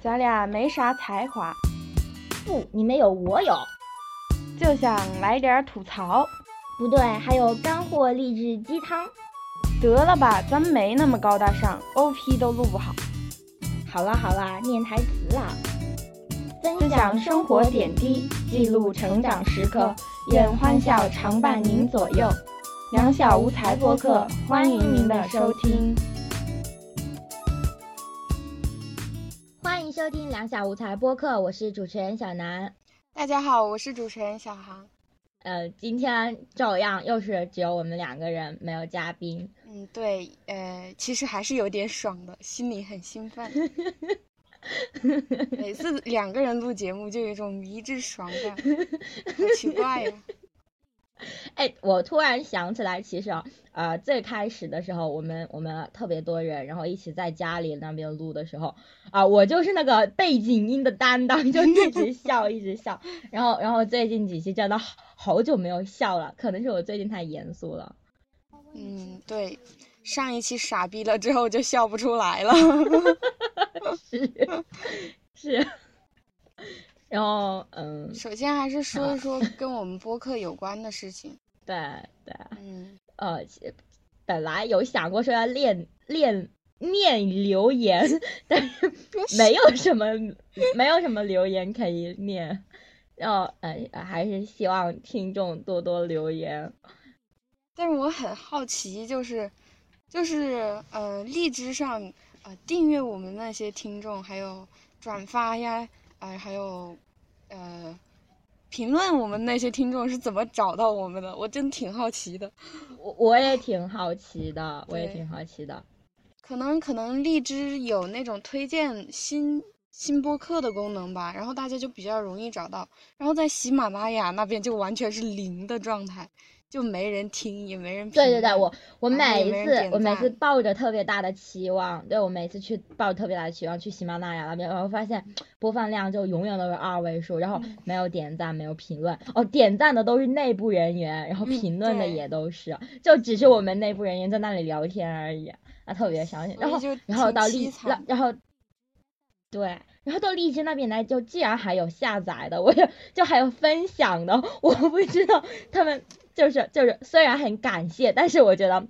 咱俩没啥才华，不，你没有，我有，就想来点吐槽。不对，还有干货励志鸡汤。得了吧，咱没那么高大上，OP 都录不好。好啦好啦，念台词啦。分享生活点滴，记录成长时刻，愿欢笑常伴您左右。两小无才播客，欢迎您的收听。收听两小无才播客，我是主持人小南。大家好，我是主持人小航。呃，今天照样又是只有我们两个人，没有嘉宾。嗯，对，呃，其实还是有点爽的，心里很兴奋。每次两个人录节目就有一种迷之爽感，好奇怪呀。哎，我突然想起来，其实啊，呃，最开始的时候，我们我们特别多人，然后一起在家里那边录的时候，啊，我就是那个背景音的担当，就一直笑，一直笑。然后，然后最近几期真的好久没有笑了，可能是我最近太严肃了。嗯，对，上一期傻逼了之后就笑不出来了。是是。然后，嗯，首先还是说一 说跟我们播客有关的事情。对对，嗯，呃，本来有想过说要练练念留言，但是没有什么没有什么留言可以念，然后呃，还是希望听众多多留言。但是我很好奇，就是就是呃，荔枝上呃订阅我们那些听众，还有转发呀。哎，还有，呃，评论我们那些听众是怎么找到我们的？我真挺好奇的。我我也挺好奇的，我也挺好奇的。可能可能荔枝有那种推荐新新播客的功能吧，然后大家就比较容易找到。然后在喜马拉雅那边就完全是零的状态。就没人听，也没人。对对对，我我每一次我每次抱着特别大的期望，对我每次去抱着特别大的期望去喜马拉雅那边，然后发现播放量就永远都是二位数，然后没有点赞，没有评论。哦，点赞的都是内部人员，然后评论的也都是，就只是我们内部人员在那里聊天而已，啊，特别伤心。然后然后到荔，然后对，然后到荔枝那边来，就既然还有下载的，我也 就还有分享的，我不知道他们。就是就是，虽然很感谢，但是我觉得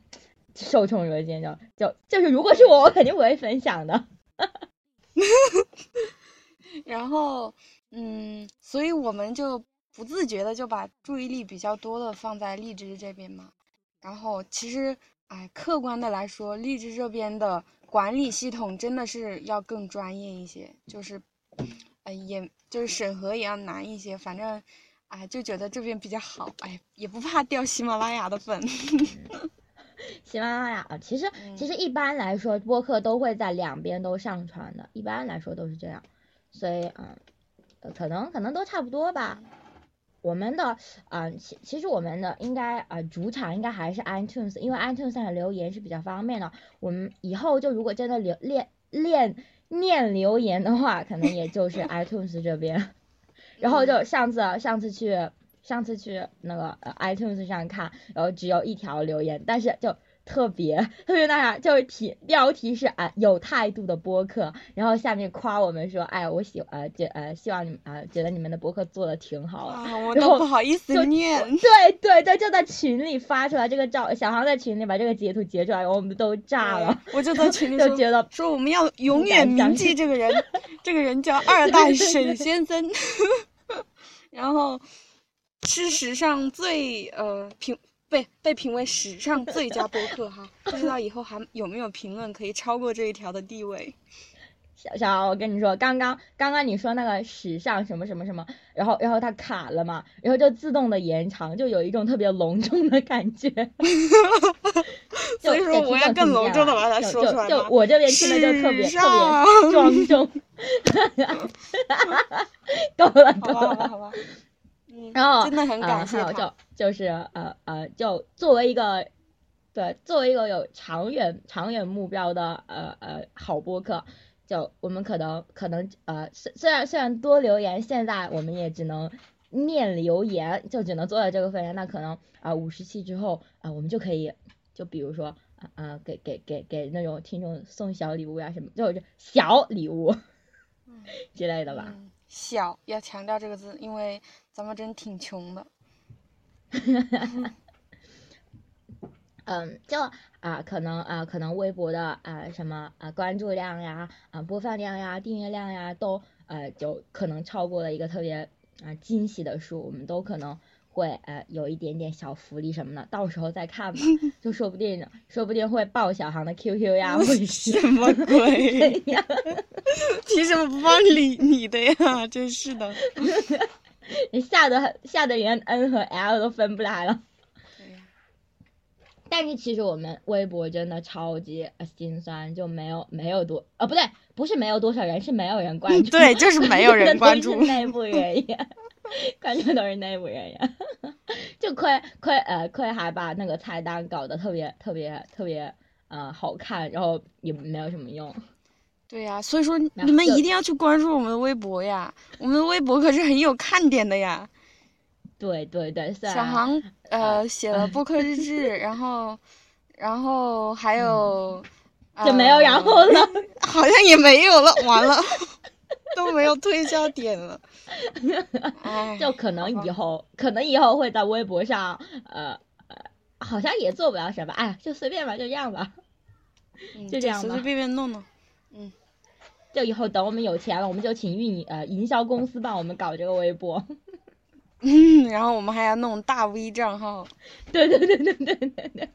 受宠若惊，就就就是，如果是我，我肯定不会分享的。然后，嗯，所以我们就不自觉的就把注意力比较多的放在荔枝这边嘛。然后，其实，哎，客观的来说，荔枝这边的管理系统真的是要更专业一些，就是，哎，也就是审核也要难一些，反正。哎，就觉得这边比较好，哎，也不怕掉喜马拉雅的粉。喜马拉雅啊，其实其实一般来说，播客都会在两边都上传的，一般来说都是这样，所以嗯，可能可能都差不多吧。我们的啊，其其实我们的应该啊，主场应该还是 iTunes，因为 iTunes 上的留言是比较方便的。我们以后就如果真的留练练念留言的话，可能也就是 iTunes 这边。然后就上次上次去上次去那个 iTunes 上看，然后只有一条留言，但是就特别 特别那啥，就是题标题是啊有态度的播客，然后下面夸我们说，哎我喜呃觉呃希望你们啊觉得你们的播客做的挺好啊，我都不好意思念，对对对，就在群里发出来这个照，小航在群里把这个截图截出来，我们都炸了，我就在群里 就觉得说我们要永远铭记这个人，这个人叫二代沈先生。然后是史上最呃评被被评为史上最佳播客哈，不知道以后还有没有评论可以超过这一条的地位。小小，我跟你说，刚刚刚刚你说那个史上什么什么什么，然后然后它卡了嘛，然后就自动的延长，就有一种特别隆重的感觉。所以说我要更隆重的把它说出来就我这边听的就特别特别庄重。够 了够了，好吧好吧。然后真的很感谢他。就就是呃呃，就作为一个对作为一个有长远长远目标的呃呃好播客。就我们可能可能呃虽虽然虽然多留言，现在我们也只能念留言，就只能做到这个份上。那可能啊五十期之后啊，我们就可以就比如说啊啊给给给给那种听众送小礼物呀什么，就是小礼物。之类的吧。嗯小要强调这个字，因为咱们真挺穷的。嗯，就啊、可能啊、可能微博的啊、什么啊、关注量呀、啊、播放量呀、订阅量呀，都呃就可能超过了一个特别啊、惊喜的数，我们都可能会呃有一点点小福利什么的，到时候再看吧，就说不定说不定会爆小航的 QQ 呀，或者什么 鬼？怎样，凭什么不帮理你的呀？真是的。吓得吓得连 N 和 L 都分不来了。但是其实我们微博真的超级呃心酸，就没有没有多呃不对，不是没有多少人，是没有人关注，对，就是没有人关注。是内部人员，关注都是内部人员，就亏亏呃亏还把那个菜单搞得特别特别特别呃好看，然后也没有什么用。对呀，所以说你们一定要去关注我们的微博呀，我们的微博可是很有看点的呀。对对对，小航呃写了播客日志，然后然后还有就没有然后呃了。好像也没有了，完了 都没有推销点了。哎，就可能以后，可能以后会在微博上，呃呃，好像也做不了什么，哎，就随便吧，就这样吧。嗯就这样吧随随便便弄弄。嗯就以后等我们有钱了，我们就请运营呃营销公司帮我们搞这个微博。嗯，然后我们还要弄大 V 账号，对对对对对对对，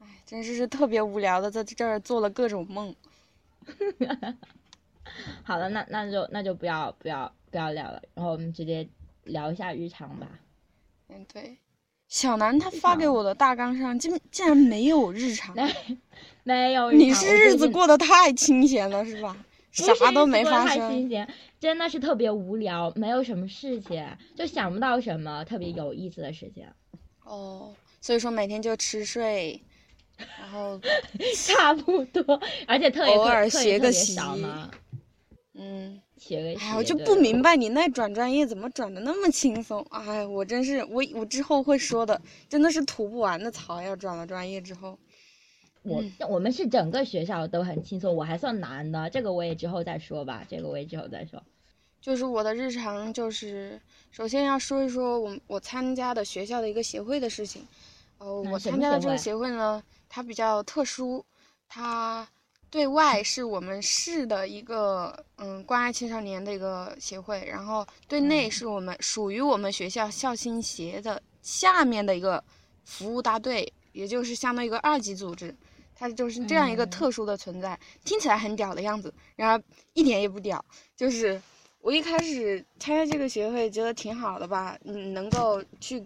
哎，真是是特别无聊的，在这儿做了各种梦。好了，那那就那就不要不要不要聊了，然后我们直接聊一下日常吧。嗯，对。小南他发给我的大纲上竟竟然没有日常，没有日常，你是日子过得太清闲了是吧？啥都没发生。太清闲，真的是特别无聊，没有什么事情，就想不到什么特别有意思的事情。哦，所以说每天就吃睡，然后 差不多，而且特别偶尔特学个习嘛，嗯。哎，我就不明白你那转专业怎么转的那么轻松。哎，我真是我我之后会说的，真的是吐不完的槽呀！转了专业之后，我嗯我们是整个学校都很轻松，我还算难的，这个我也之后再说吧，这个我也之后再说。就是我的日常就是，首先要说一说我我参加的学校的一个协会的事情。哦，我参加的这个协会呢，它比较特殊，它对外是我们市的一个嗯关爱青少年的一个协会，然后对内嗯是我们属于我们学校校青协的下面的一个服务大队，也就是相当于一个二级组织。它就是这样一个嗯特殊的存在，听起来很屌的样子，然而一点也不屌。就是我一开始参加这个协会，觉得挺好的吧，嗯，能够去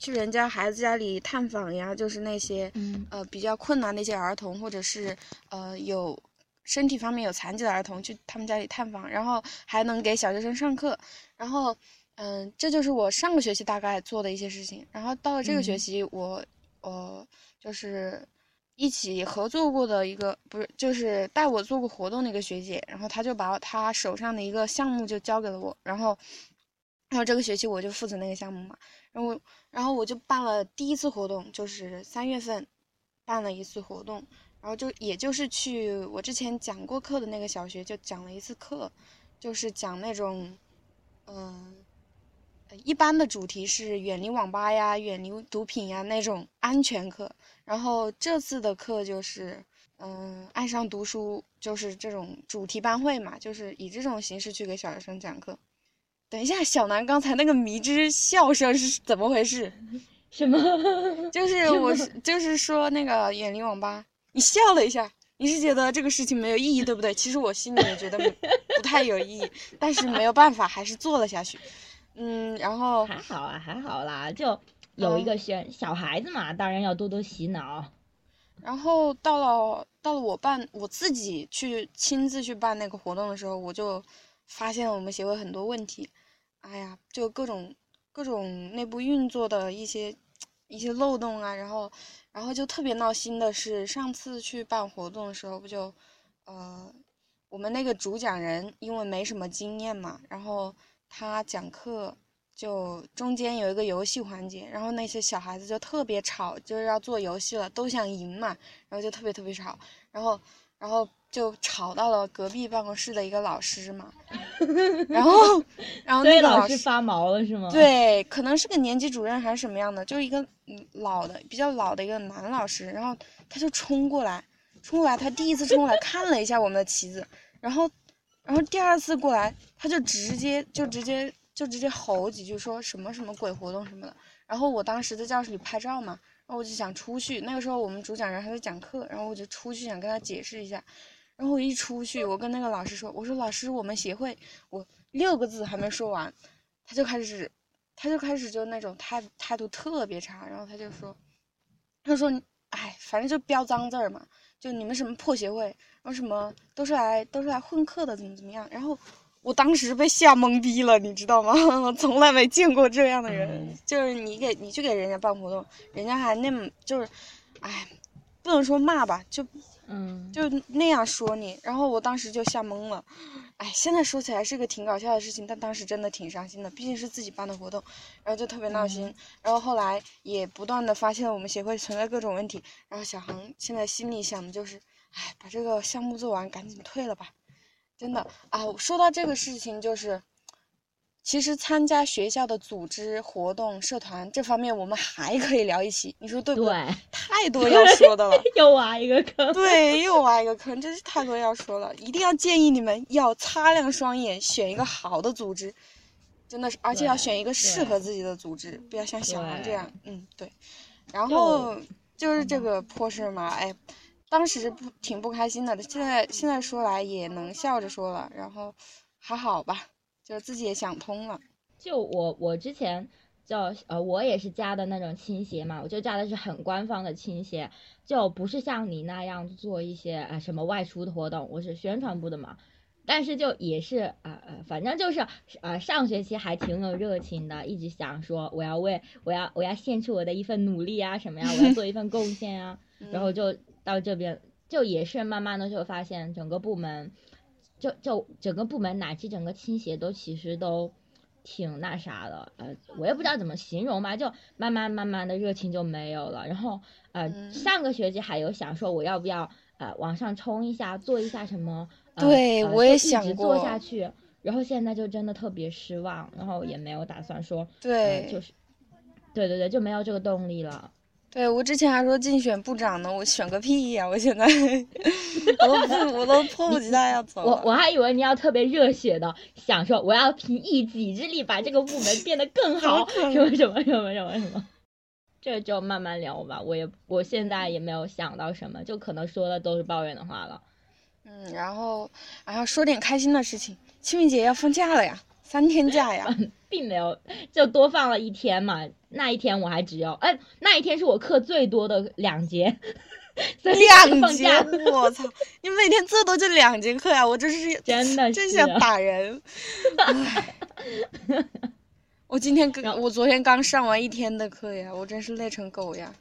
去人家孩子家里探访呀，就是那些嗯呃比较困难的一些儿童，或者是呃有身体方面有残疾的儿童，去他们家里探访，然后还能给小学生上课，然后嗯、这就是我上个学期大概做的一些事情。然后到了这个学嗯期，我呃就是。一起合作过的一个不是，就是带我做过活动的一个学姐，然后她就把她手上的一个项目就交给了我，然后，然后这个学期我就负责那个项目嘛，然后然后我就办了第一次活动，就是三月份办了一次活动，然后就也就是去我之前讲过课的那个小学就讲了一次课，就是讲那种，嗯、一般的主题是远离网吧呀、远离毒品呀那种安全课，然后这次的课就是，嗯、爱上读书，就是这种主题班会嘛，就是以这种形式去给小学生讲课。等一下，小南刚才那个迷之笑声是怎么回事？什么？就是我是就是说那个远离网吧，你笑了一下，你是觉得这个事情没有意义，对不对？其实我心里也觉得不不太有意义，但是没有办法，还是做了下去。嗯，然后还好啊，还好啦，就有一个学小孩子嘛，当然要多多洗脑。然后到了到了我办我自己去亲自去办那个活动的时候，我就发现了我们协会很多问题。哎呀，就各种各种内部运作的一些一些漏洞啊，然后然后就特别闹心的是，上次去办活动的时候，不就呃我们那个主讲人因为没什么经验嘛，然后他讲课。就中间有一个游戏环节，然后那些小孩子就特别吵，就是要做游戏了，都想赢嘛，然后就特别特别吵，然后，然后就吵到了隔壁办公室的一个老师嘛，然后 然后那个老师发毛了是吗？对，可能是个年级主任还是什么样的，就是一个嗯老的比较老的一个男老师，然后他就冲过来，冲过来，他第一次冲过来看了一下我们的旗子，然后然后第二次过来，他就直接就直接就直接吼几句，说什么什么鬼活动什么的。然后我当时在教室里拍照嘛，然后我就想出去，那个时候我们主讲人还在讲课，然后我就出去想跟他解释一下。然后我一出去，我跟那个老师说：“我说老师，我们协会，我六个字还没说完，他就开始，他就开始就那种态态度特别差。然后他就说，他说，哎，反正就标脏字嘛，就你们什么破协会，然后什么都是来都是来混课的，怎么怎么样。然后我当时被吓懵逼了，你知道吗？我 从来没见过这样的人，就是你给你去给人家办活动，人家还那么就是，哎，不能说骂吧，就。”嗯，就那样说你，然后我当时就吓懵了，哎，现在说起来是个挺搞笑的事情，但当时真的挺伤心的，毕竟是自己办的活动，然后就特别闹心，然后后来也不断的发现了我们协会存在各种问题，然后小航现在心里想的就是，哎，把这个项目做完，赶紧退了吧，真的啊，说到这个事情就是。其实参加学校的组织活动、社团这方面，我们还可以聊一期，你说对不对？太多要说的了，又挖一个坑。对，又挖一个坑，真是太多要说了。一定要建议你们要擦亮双眼，选一个好的组织，真的是，而且要选一个适合自己的组织，不要像小王这样。嗯，对。然后就是这个破事嘛，哎，当时不挺不开心的，现在现在说来也能笑着说了，然后还好吧。就自己也想通了，就我我之前叫呃我也是加的那种倾斜嘛，我就加的是很官方的倾斜，就不是像你那样做一些啊什么外出的活动，我是宣传部的嘛，但是就也是啊啊反正就是啊上学期还挺有热情的，一直想说我要为我要我要献出我的一份努力啊什么呀，我要做一份贡献啊，然后就到这边就也是慢慢的就发现整个部门。就就整个部门乃至整个倾斜都其实都挺那啥的，呃，我也不知道怎么形容吧，就慢慢慢慢的热情就没有了。然后呃，上个学期还有想说我要不要呃往上冲一下，做一下什么，对我也想过做下去。然后现在就真的特别失望，然后也没有打算说，对，就是，对对对，就没有这个动力了。对我之前还说竞选部长呢，我选个屁呀！我现在 我都不，我都迫不及待要走。我我还以为你要特别热血的想说，我要凭一己之力把这个部门变得更好，什么什么什么什么什么。这就慢慢聊吧，我也我现在也没有想到什么，就可能说的都是抱怨的话了。嗯，然后然后说点开心的事情，清明节要放假了呀，三天假呀。并没有，就多放了一天嘛。那一天我还只有，哎，那一天是我课最多的两节，两节，我操！你每天最多就两节课呀？我真是真的真想打人。我今天刚，我昨天刚上完一天的课呀，我真是累成狗呀。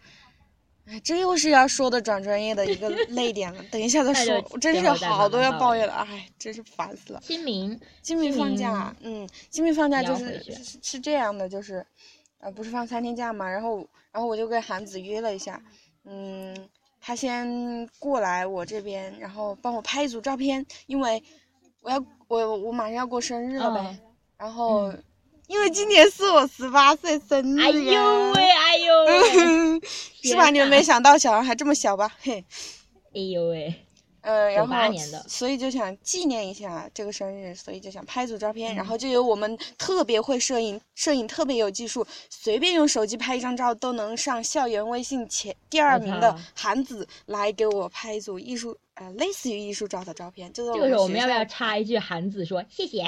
哎，这又是要说的转专业的一个 泪点了，等一下再说。我真是好多要抱怨的，哎，真是烦死了。清明，清明放假，嗯，清明放假就是是是这样的，就是。呃，不是放三天假嘛，然后，然后我就跟韩子约了一下，嗯，他先过来我这边，然后帮我拍一组照片，因为我要我我马上要过生日了呗，然后，因为今年是我十八岁生日哎呦喂，哎呦喂，是吧？你们没想到小孩还这么小吧？嘿，哎呦喂。嗯，然后所以就想纪念一下这个生日，所以就想拍组照片，然后就有我们特别会摄影，摄影特别有技术，随便用手机拍一张照都能上校园微信前第二名的韩子来给我拍一组艺术，呃，类似于艺术照的照片。这个时候我们要不要插一句韩子说谢谢？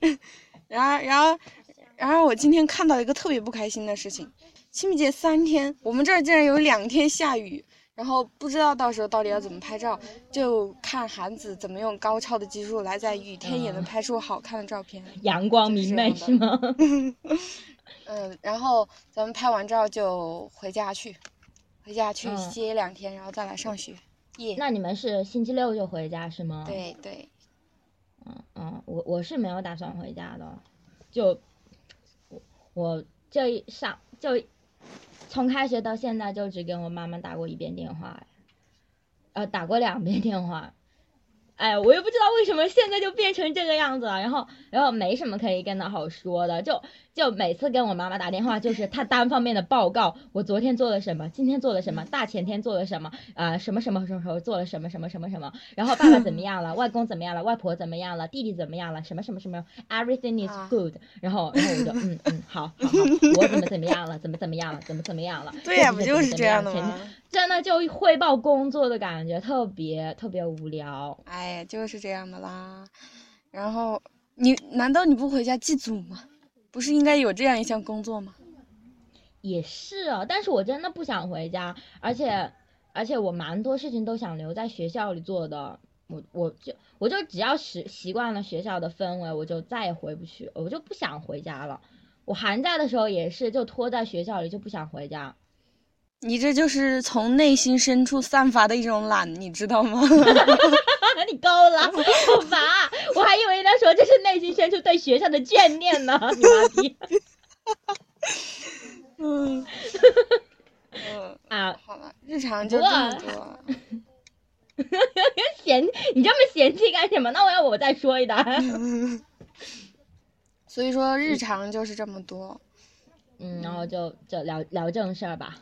然后，然后，然后我今天看到一个特别不开心的事情，清明节三天，我们这儿竟然有两天下雨。然后不知道到时候到底要怎么拍照，就看韩子怎么用高超的技术来在雨天也能拍出好看的照片。阳光明媚是吗？嗯，然后咱们拍完照就回家去，回家去歇两天，然后再来上学。耶。那你们是星期六就回家是吗？对对。嗯，我我是没有打算回家的，就我我这一上就。从开学到现在就只跟我妈妈打过一遍电话，呃打过两遍电话。哎，我也不知道为什么现在就变成这个样子了，然后，然后没什么可以跟他好说的，就就每次跟我妈妈打电话，就是她单方面的报告，我昨天做了什么，今天做了什么，大前天做了什么，啊，什么什么什么时候做了什么什么什么什么，然后爸爸怎么样了，外公怎么样了，外婆怎么样了，弟弟怎么样了，什么什么什么，everything is good，然后，然后我就嗯嗯，好，好，好，我怎么怎么样了，怎么怎么样了，怎么怎么样了，对呀，不就是这样的吗？真的就汇报工作的感觉，特别特别无聊。哎，就是这样的啦。然后你难道你不回家祭祖吗？不是应该有这样一项工作吗？也是啊，但是我真的不想回家，而且而且我蛮多事情都想留在学校里做的。我我就我就只要习习惯了学校的氛围，我就再也回不去，我就不想回家了。我寒假的时候也是，就拖在学校里，就不想回家。你这就是从内心深处散发的一种懒，你知道吗？你够了，好烦！我还以为他说这是内心深处对学校的眷恋呢，你妈逼！嗯嗯啊，好了，日常就这么多。嫌你这么嫌弃干什么？那我要我再说一段。所以说日常就是这么多。嗯，然后就就聊聊正事儿吧。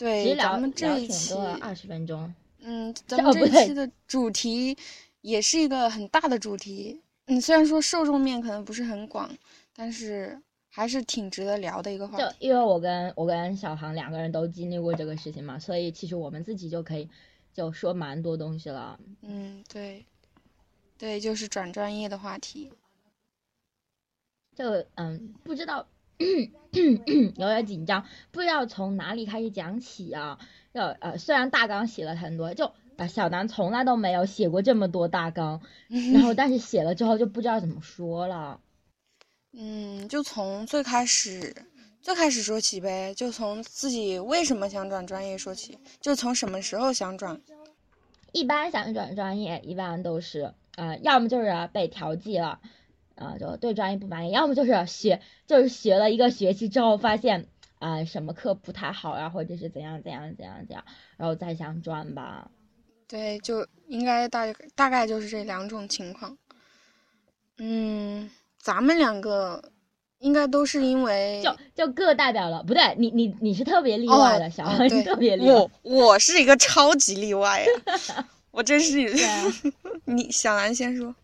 对，咱们这一期二十分钟。嗯，咱们这一期的主题也是一个很大的主题。嗯，虽然说受众面可能不是很广，但是还是挺值得聊的一个话题。就因为我跟我跟小航两个人都经历过这个事情嘛，所以其实我们自己就可以就说蛮多东西了。嗯，对，对，就是转专业的话题。就嗯，不知道。有点紧张，不知道从哪里开始讲起啊。要呃，虽然大纲写了很多，就把，小南从来都没有写过这么多大纲，然后但是写了之后就不知道怎么说了。嗯，就从最开始最开始说起呗，就从自己为什么想转专业说起，就从什么时候想转。一般想转专业，一般都是呃，要么就是被调剂了。啊，就对专业不满意，要么就是学，就是学了一个学期之后发现啊什么课不太好呀，或者是怎样怎样怎样怎样，然后再想转吧。对，就应该大大概就是这两种情况。嗯，咱们两个应该都是因为就就各代表了，不对，你你你是特别例外的，小王特别例外。我我是一个超级例外呀，我真是。你小兰先说。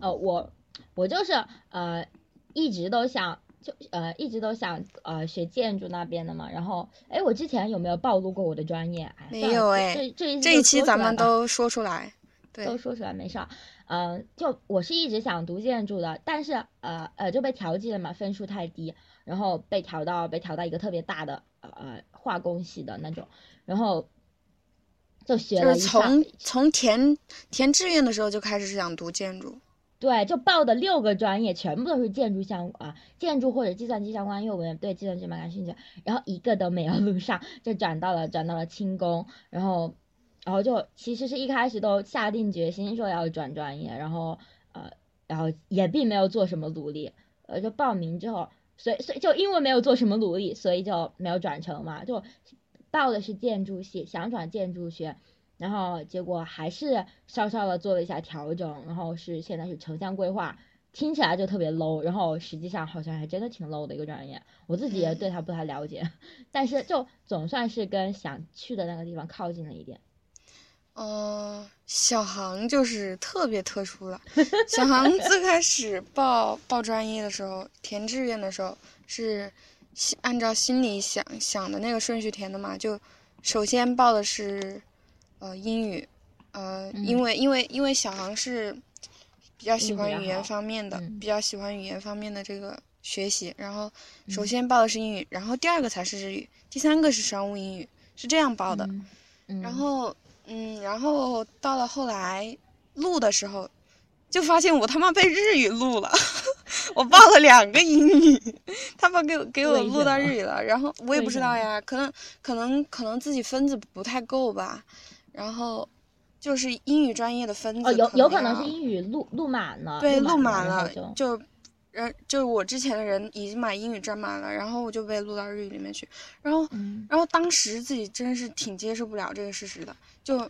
哦，我。我就是呃，一直都想就呃，一直都想呃学建筑那边的嘛。然后，哎，我之前有没有暴露过我的专业？没有哎。这这这一期咱们都说出来，对，都说出来没事儿。嗯，就我是一直想读建筑的，但是呃呃就被调剂了嘛，分数太低，然后被调到被调到一个特别大的呃化工系的那种，然后就学了一从从填填志愿的时候就开始想读建筑。对，就报的六个专业全部都是建筑相啊，建筑或者计算机相关，因为我对计算机蛮感兴趣。然后一个都没有录上，就转到了转到了轻工，然后然后就其实是一开始都下定决心说要转专业，然后呃然后也并没有做什么努力，呃就报名之后，所以所以就因为没有做什么努力，所以就没有转成嘛，就报的是建筑系，想转建筑学。然后结果还是稍稍的做了一下调整，然后是现在是城乡规划，听起来就特别 low，然后实际上好像还真的挺 low 的一个专业，我自己也对它不太了解，但是就总算是跟想去的那个地方靠近了一点。嗯，小航就是特别特殊了，小航 最开始报报专业的时候，填志愿的时候是按照心里想想的那个顺序填的嘛，就首先报的是。呃，英语，呃，因为因为因为小航是比较喜欢语言方面的，比较喜欢语言方面的这个学习，然后首先报的是英语，然后第二个才是日语，第三个是商务英语，是这样报的。然后，嗯，然后到了后来录的时候，就发现我他妈被日语录了，我报了两个英语，他们给我给我录到日语了，然后我也不知道呀，可能可能可能自己分子不太够吧。然后，就是英语专业的分子哦，有有可能是英语录录满了，对，录满了就，人就是我之前的人已经把英语占满了，然后我就被录到日语里面去，然后，然后当时自己真是挺接受不了这个事实的，就，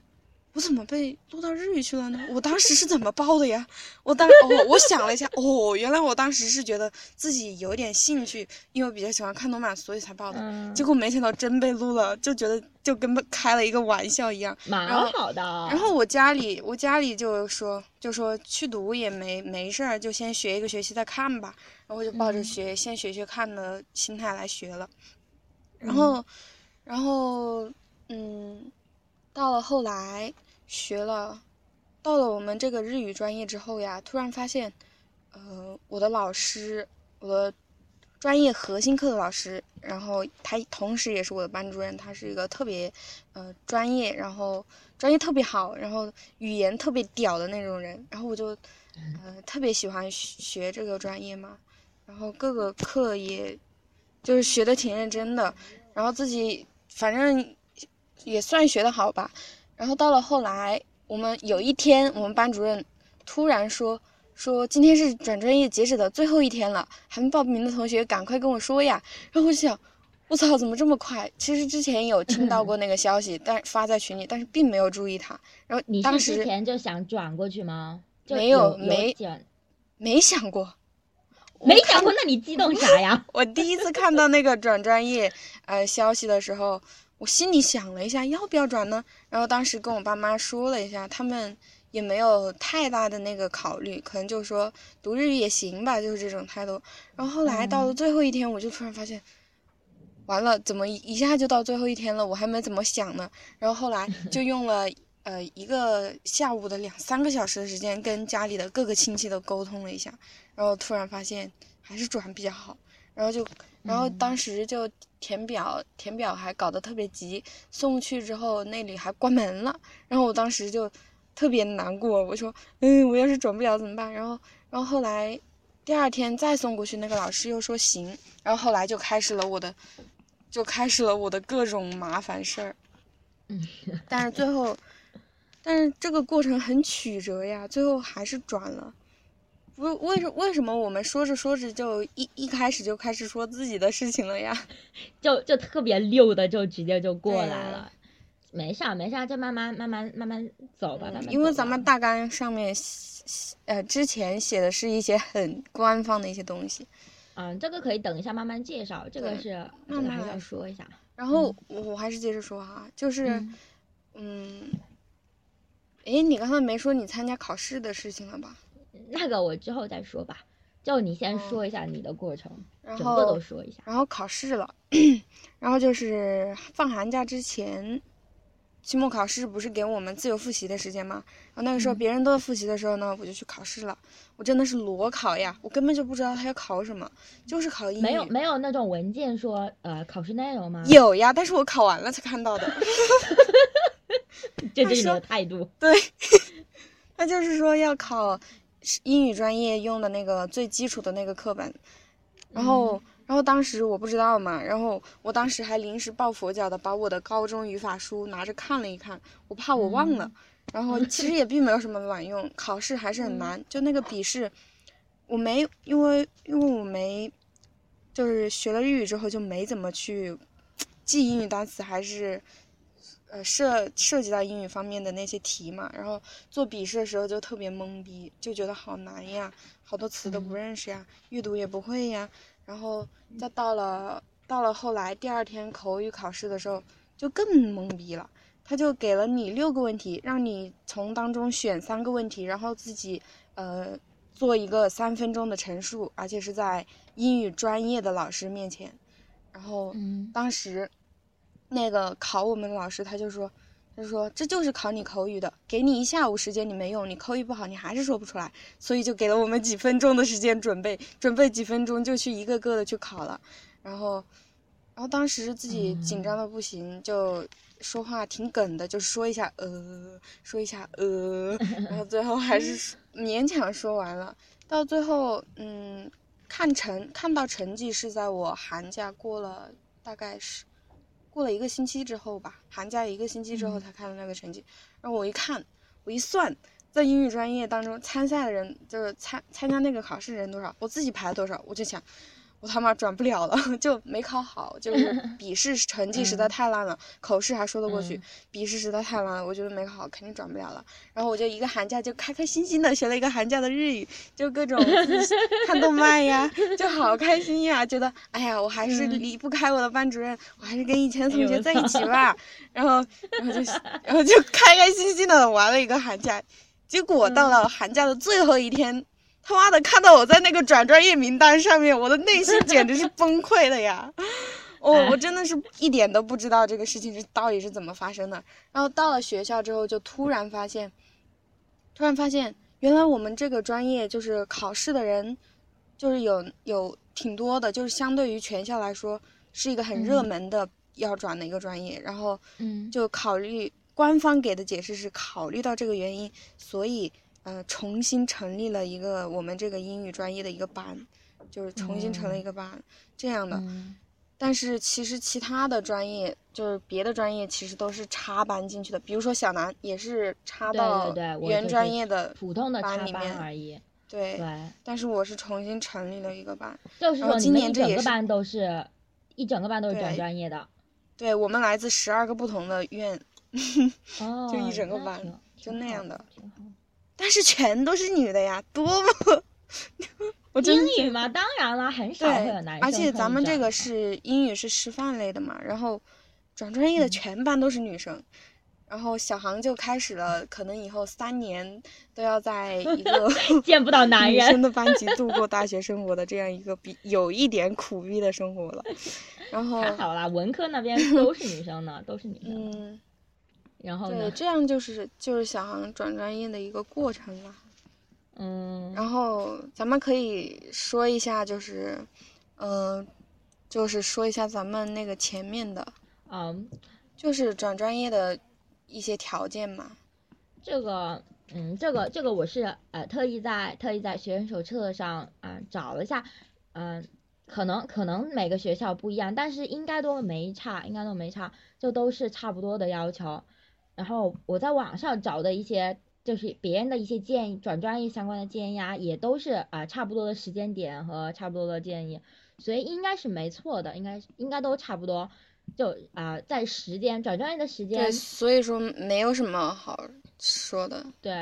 我怎么被录到日语去了呢？我当时是怎么报的呀？我当哦，我想了一下，哦，原来我当时是觉得自己有点兴趣，因为我比较喜欢看动漫，所以才报的。结果没想到真被录了，就觉得就跟开了一个玩笑一样。蛮好的。然后我家里，我家里就说，就说去读也没没事儿，就先学一个学期再看吧。然后我就抱着学先学学看的心态来学了。然后，然后，嗯。到了后来学了，到了我们这个日语专业之后呀，突然发现，呃，我的老师，我的专业核心课的老师，然后他同时也是我的班主任，他是一个特别，呃，专业，然后专业特别好，然后语言特别屌的那种人，然后我就，呃，特别喜欢学这个专业嘛，然后各个课也，就是学的挺认真的，然后自己反正。也算学的好吧，然后到了后来，我们有一天，我们班主任突然说说今天是转专业截止的最后一天了，还没报名的同学赶快跟我说呀。然后我就想，我操，怎么这么快？其实之前有听到过那个消息，但发在群里，但是并没有注意它。然后你当时之前就想转过去吗？没有，没没想过，没想过，那你激动啥呀？我第一次看到那个转专业呃消息的时候。我心里想了一下，要不要转呢？然后当时跟我爸妈说了一下，他们也没有太大的那个考虑，可能就说读日语也行吧，就是这种态度。然后后来到了最后一天，我就突然发现，完了，怎么一下就到最后一天了？我还没怎么想呢。然后后来就 用了呃一个下午的两三个小时的时间，跟家里的各个亲戚都沟通了一下，然后突然发现还是转比较好。然后就，然后当时就填表，填表还搞得特别急，送去之后那里还关门了，然后我当时就特别难过，我说，嗯，我要是转不了怎么办？然后，然后后来第二天再送过去，那个老师又说行，然后后来就开始了我的，就开始了我的各种麻烦事儿，嗯，但是最后，但是这个过程很曲折呀，最后还是转了。为为什为什么我们说着说着就一一开始就开始说自己的事情了呀？就就特别溜的就直接就过来了，没事没事，就慢慢慢慢慢慢走吧。因为咱们大纲上面，呃，之前写的是一些很官方的一些东西。嗯，这个可以等一下慢慢介绍，这个是这个还是要说一下。然后我还是接着说哈，就是，嗯，哎，你刚才没说你参加考试的事情了吧？那个我之后再说吧，就你先说一下你的过程，整个都说一下。然后考试了，然后就是放寒假之前，期末考试不是给我们自由复习的时间吗？然后那个时候别人都在复习的时候呢，我就去考试了。我真的是裸考呀，我根本就不知道他要考什么，就是考英语。没有没有那种文件说呃考试内容吗？有呀，但是我考完了才看到的。这就是你的态度。对，他就是说要考。英语专业用的那个最基础的那个课本，然后，然后当时我不知道嘛，然后我当时还临时抱佛脚的把我的高中语法书拿着看了一看，我怕我忘了，然后其实也并没有什么卵用，考试还是很难，就那个笔试，我没因为因为我没，就是学了日语之后就没怎么去记英语单词，还是。呃，涉涉及到英语方面的那些题嘛，然后做笔试的时候就特别懵逼，就觉得好难呀，好多词都不认识呀，阅读也不会呀，然后再到了到了后来第二天口语考试的时候就更懵逼了，他就给了你六个问题，让你从当中选三个问题，然后自己呃做一个三分钟的陈述，而且是在英语专业的老师面前，然后当时。那个考我们的老师他就说，他就说这就是考你口语的，给你一下午时间你没用，你口语不好你还是说不出来，所以就给了我们几分钟的时间准备，准备几分钟就去一个个的去考了，然后，然后当时自己紧张的不行，就说话挺梗的，就说一下呃，说一下呃，然后最后还是勉强说完了，到最后嗯，看成看到成绩是在我寒假过了大概是。过了一个星期之后吧，寒假一个星期之后才看到那个成绩。然后我一看，我一算，在英语专业当中参赛的人，就是参参加那个考试人多少，我自己排多少，我就想，我他妈转不了了，就没考好，就是笔试成绩实在太烂了，口试还说得过去，笔试实在太烂了，我觉得没考好，肯定转不了了。然后我就一个寒假就开开心心的学了一个寒假的日语，就各种 看动漫呀，就好开心呀，觉得哎呀，我还是离不开我的班主任，我还是跟以前同学在一起 吧。然后，然后就，然后就开开心心的玩了一个寒假，结果到了寒假的最后一天。他妈的，看到我在那个转专业名单上面，我的内心简直是崩溃的呀！我我真的是一点都不知道这个事情是到底是怎么发生的。然后到了学校之后，就突然发现，突然发现原来我们这个专业就是考试的人，就是有有挺多的，就是相对于全校来说是一个很热门的要转的一个专业。然后，嗯，就考虑官方给的解释是考虑到这个原因，所以。呃，重新成立了一个我们这个英语专业的一个班，就是重新成了一个班这样的。但是其实其他的专业，就是别的专业，其实都是插班进去的。比如说小南也是插到原专业的普通的班里面而已。对。对。但是我是重新成立了一个班。就是说今年整个班都是，一整个班都是转专业的。对我们来自十二个不同的院，就一整个班，就那样的。但是全都是女的呀，多么！英语嘛，当然了，很少会有男生。而且咱们这个是英语是师范类的嘛，然后转专业的全班都是女生，然后小航就开始了，可能以后三年都要在一个 见不到男人女生的班级度过大学生活的这样一个比有一点苦逼的生活了。然后还好啦，文科那边都是女生呢，都是女生。嗯。然后对，这样就是就是小航转专业的一个过程了。嗯。然后咱们可以说一下，就是，嗯，就是说一下咱们那个前面的，嗯，就是转专业的一些条件嘛。这个，嗯，这个这个我是呃特意在特意在学生手册上啊找了一下，嗯，可能可能每个学校不一样，但是应该都没差，应该都没差，就都是差不多的要求。然后我在网上找的一些，就是别人的一些建议，转专业相关的建议啊，也都是啊差不多的时间点和差不多的建议，所以应该是没错的，应该应该都差不多，就啊在时间转专业的时间，对，所以说没有什么好说的，对，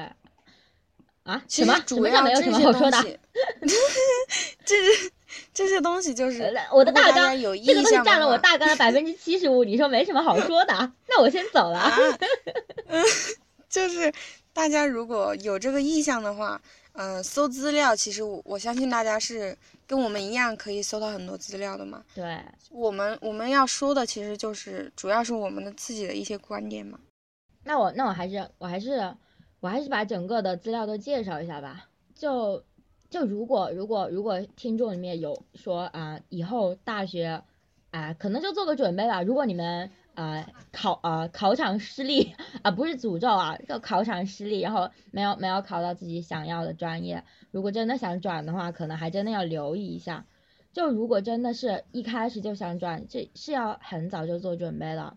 啊，什么？什么叫没有什么好说的？这 这些东西就是我的大纲，这个东西占了我大纲的百分之七十五。你说没什么好说的，那我先走了。嗯，就是大家如果有这个意向的话，嗯，搜资料，其实我我相信大家是跟我们一样可以搜到很多资料的嘛。对，我们我们要说的其实就是主要是我们的自己的一些观点嘛。那我那我还是我还是我还是把整个的资料都介绍一下吧，就。就如果如果如果听众里面有说啊，以后大学啊，可能就做个准备吧。如果你们啊考啊考场失利啊，不是诅咒啊，就考场失利，然后没有没有考到自己想要的专业，如果真的想转的话，可能还真的要留意一下。就如果真的是一开始就想转，这是要很早就做准备了。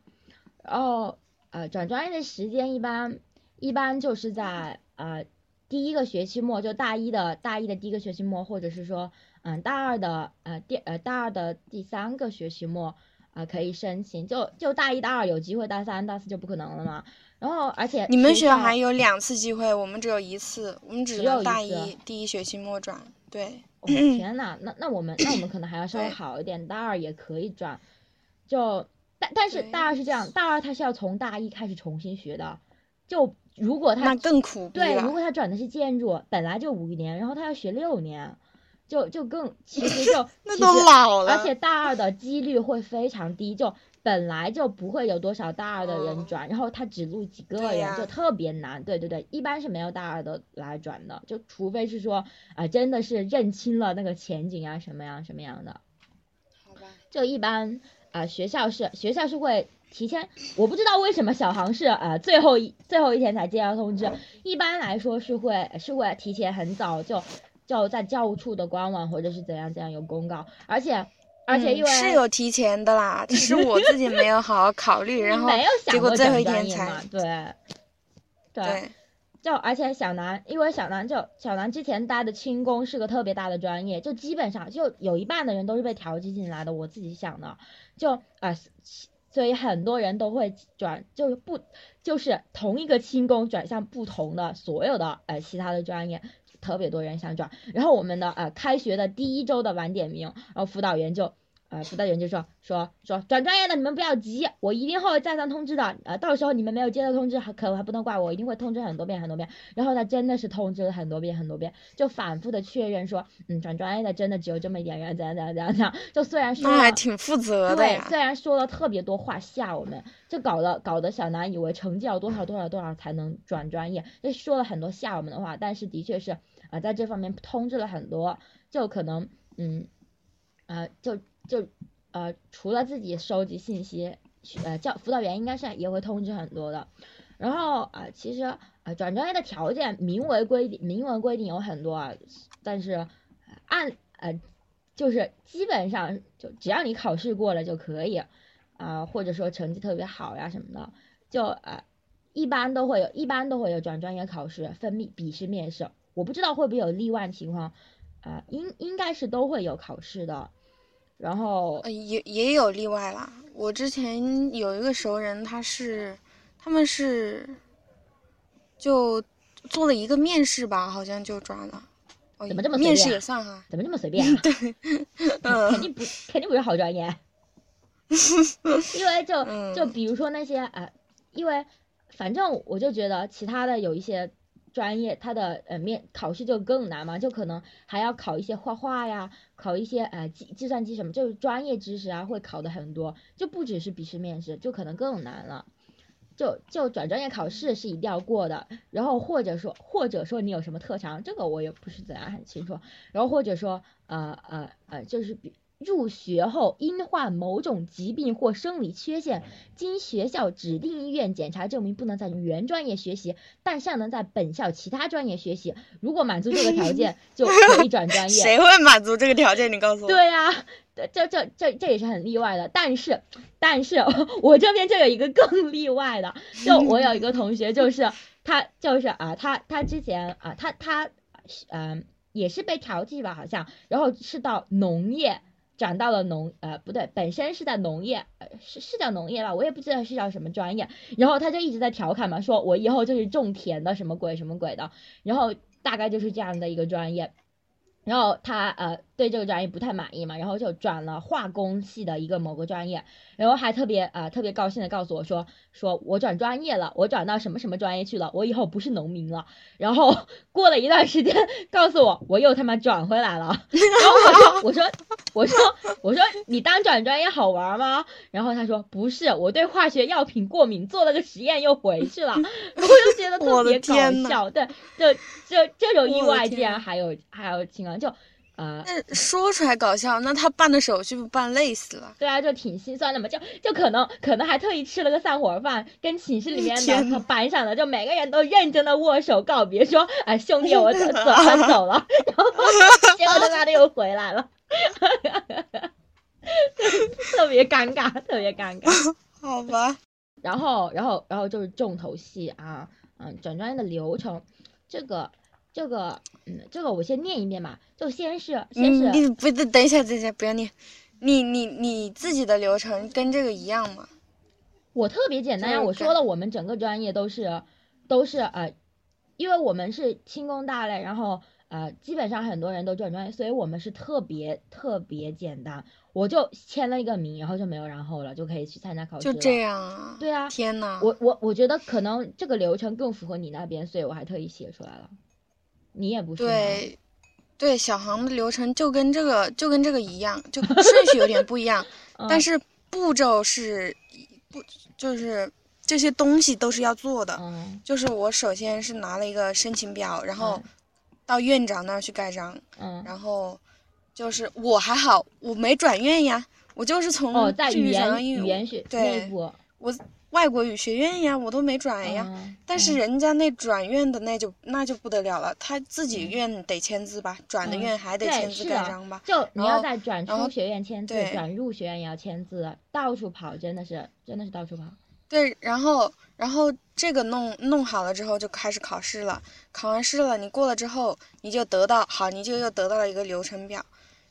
然后呃，转专业的时间一般一般就是在呃。第一个学期末就大一的大一的第一个学期末，或者是说，嗯，大二的呃第呃大二的第三个学期末啊可以申请，就就大一大二有机会，大三大四就不可能了嘛。然后而且你们学校还有两次机会，我们只有一次，我们只有大一第一学期末转。对，天呐，那那我们那我们可能还要稍微好一点，大二也可以转。就但但是大二是这样，大二他是要从大一开始重新学的，就。如果他那更苦对，如果他转的是建筑，本来就五年，然后他要学六年，就就更其实就 那都老了，而且大二的几率会非常低，就本来就不会有多少大二的人转，然后他只录几个人，就特别难。对对对，一般是没有大二的来转的，就除非是说啊，真的是认清了那个前景啊，什么样什么样的。好吧。就一般啊，学校是学校是会。提前，我不知道为什么小航是呃最后一最后一天才接到通知，一般来说是会是会提前很早就就在教务处的官网或者是怎样怎样有公告，而且而且因为是有提前的啦，只是我自己没有好好考虑，然后结果最后一天才对。对，就而且小南，因为小南就小南之前待的轻工是个特别大的专业，就基本上就有一半的人都是被调剂进来的。我自己想的，就啊，所以很多人都会转，就是不就是同一个轻工转向不同的所有的呃其他的专业，特别多人想转。然后我们的呃开学的第一周的晚点名，然后辅导员就。呃，辅导员就说说说转专业的你们不要急，我一定会再三通知的。呃，到时候你们没有接到通知，还可还不能怪我，一定会通知很多遍很多遍。然后他真的是通知了很多遍很多遍，就反复的确认说，嗯，转专业的真的只有这么一点人，怎样怎样怎样怎样。就虽然说那还挺负责的对，虽然说了特别多话吓我们，就搞得搞得小南以为成绩要多少多少多少才能转专业，就说了很多吓我们的话。但是的确是啊，在这方面通知了很多，就可能嗯，呃，就。就呃，除了自己收集信息，呃，教辅导员应该是也会通知很多的。然后啊，其实啊，转专业的条件明文规定，明文规定有很多啊，但是按呃，就是基本上就只要你考试过了就可以啊，或者说成绩特别好呀什么的，就呃，一般都会有，一般都会有转专业考试分笔笔试面试。我不知道会不会有例外情况啊，应应该是都会有考试的。然后也也有例外啦。我之前有一个熟人，他是，他们是，就做了一个面试吧，好像就转了。怎么这么面试也算哈？怎么这么随便啊？对，肯定不肯定不是好专业。因为就就比如说那些呃，因为反正我就觉得其他的有一些。专业它的呃面考试就更难嘛，就可能还要考一些画画呀，考一些呃计计算机什么，就是专业知识啊会考的很多，就不只是笔试面试，就可能更难了。就就转专业考试是一定要过的，然后或者说或者说你有什么特长，这个我也不是怎样很清楚，然后或者说呃呃呃就是比。入学后因患某种疾病或生理缺陷，经学校指定医院检查证明不能在原专业学习，但尚能在本校其他专业学习。如果满足这个条件，就可以转专业。谁会满足这个条件？你告诉我。对呀，这这这这也是很例外的。但是，但是 我这边就有一个更例外的，就我有一个同学，就是 他就是啊，他他之前啊，他他嗯也是被调剂吧，好像，然后是到农业。转到了农呃不对，本身是在农业，呃是是叫农业吧，我也不知道是叫什么专业。然后他就一直在调侃嘛，说我以后就是种田的，什么鬼什么鬼的。然后大概就是这样的一个专业。然后他呃对这个专业不太满意嘛，然后就转了化工系的一个某个专业，然后还特别呃特别高兴的告诉我说，说我转专业了，我转到什么什么专业去了，我以后不是农民了。然后 过了一段时间，告诉我我又他妈转回来了。然后我说我说我说我说你当转专业好玩吗？然后他说不是，我对化学药品过敏，做了个实验又回去了。我就觉得特别搞笑，对，就就这种意外竟然还有还有情况。就，呃，那说出来搞笑，那他办的手续不办累死了？对啊，就挺心酸的嘛，就就可能可能还特意吃了个散伙饭，跟寝室里面的和班上的就每个人都认真的握手告别，说，哎，兄弟，我 走走走了，然后 结果他妈的又回来了，特别尴尬，特别尴尬。好吧，然后然后然后就是重头戏啊，嗯，转专业的流程，这个。这个，嗯，这个我先念一遍吧。就先是，先是，你不等等一下，等一下，不要念。你你你自己的流程跟这个一样吗？我特别简单呀，我说了，我们整个专业都是都是呃，因为我们是轻工大类，然后呃，基本上很多人都转专业，所以我们是特别特别简单。我就签了一个名，然后就没有然后了，就可以去参加考试了。就这样啊？对啊。天呐，我我我觉得可能这个流程更符合你那边，所以我还特意写出来了。你也不是对，对，小航的流程就跟这个就跟这个一样，就顺序有点不一样，但是步骤是不就是这些东西都是要做的。嗯，就是我首先是拿了一个申请表，然后到院长那儿去盖章。嗯，然后就是我还好，我没转院呀，我就是从哦，在语言语言学对，我。外国语学院呀，我都没转呀，但是人家那转院的那就那就不得了了，他自己院得签字吧，转的院还得签字盖章吧。就你要在转出学院签字，转入学院也要签字，到处跑，真的是真的是到处跑。对，然后然后这个弄弄好了之后就开始考试了，考完试了你过了之后你就得到好，你就又得到了一个流程表。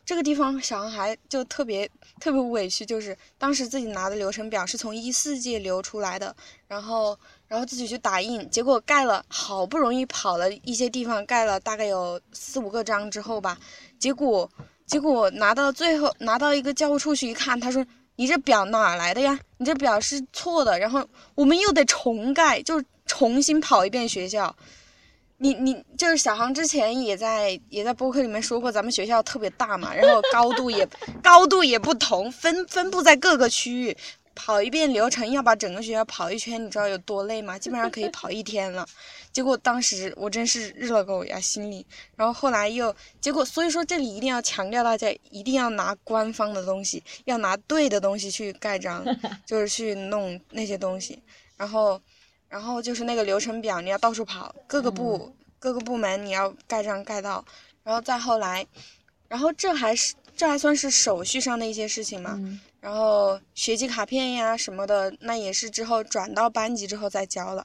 这个地方小孩就特别特别委屈，就是当时自己拿的流程表是从一四届流出来的，然后然后自己去打印，结果盖了，好不容易跑了一些地方盖了大概有四五个章之后吧，结果结果拿到最后拿到一个教务处去一看，他说你这表哪来的呀？你这表是错的，然后我们又得重盖，就重新跑一遍学校。你你就是小航之前也在也在播客里面说过，咱们学校特别大嘛，然后高度也 高度也不同，分分布在各个区域，跑一遍流程要把整个学校跑一圈，你知道有多累吗？基本上可以跑一天了。结果当时我真是日了狗呀，心里。然后后来又结果，所以说这里一定要强调大家一定要拿官方的东西，要拿对的东西去盖章，就是去弄那些东西，然后。然后就是那个流程表，你要到处跑，各个部各个部门你要盖章盖到，然后再后来，然后这还是这还算是手续上的一些事情嘛。然后学籍卡片呀什么的，那也是之后转到班级之后再交了。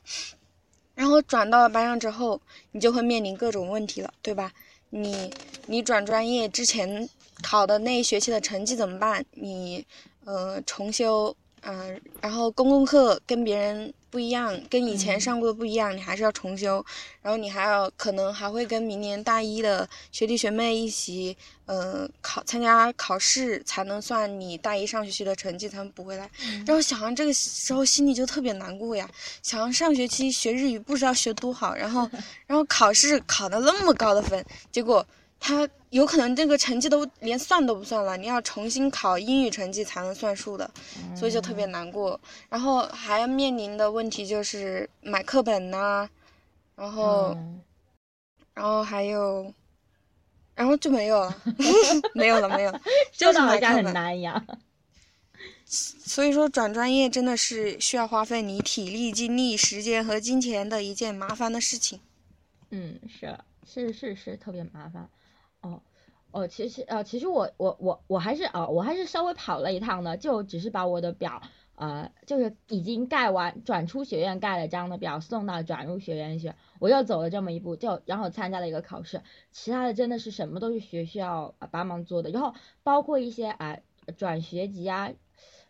然后转到了班上之后，你就会面临各种问题了，对吧？你你转专业之前考的那一学期的成绩怎么办？你呃重修。嗯，然后公共课跟别人不一样，跟以前上过的不一样，你还是要重修。然后你还要可能还会跟明年大一的学弟学妹一起，呃，考参加考试才能算你大一上学期的成绩才能补回来。然后小航这个时候心里就特别难过呀，小航上学期学日语不知道学多好，然后 然后考试考的那么高的分，结果。他有可能这个成绩都连算都不算了，你要重新考英语成绩才能算数的，所以就特别难过。然后还要面临的问题就是买课本呐，然后，然后还有，然后就没有了，没有了，没有，就是买课本。很难呀。所以说转专业真的是需要花费你体力、精力、时间和金钱的一件麻烦的事情。嗯，是是是是特别麻烦。哦，哦，其实呃，其实我我我我还是啊，我还是稍微跑了一趟的，就只是把我的表呃，就是已经盖完转出学院盖了章的表送到转入学院去，我又走了这么一步，就然后参加了一个考试，其他的真的是什么都是学校帮忙做的，然后包括一些啊转学籍啊，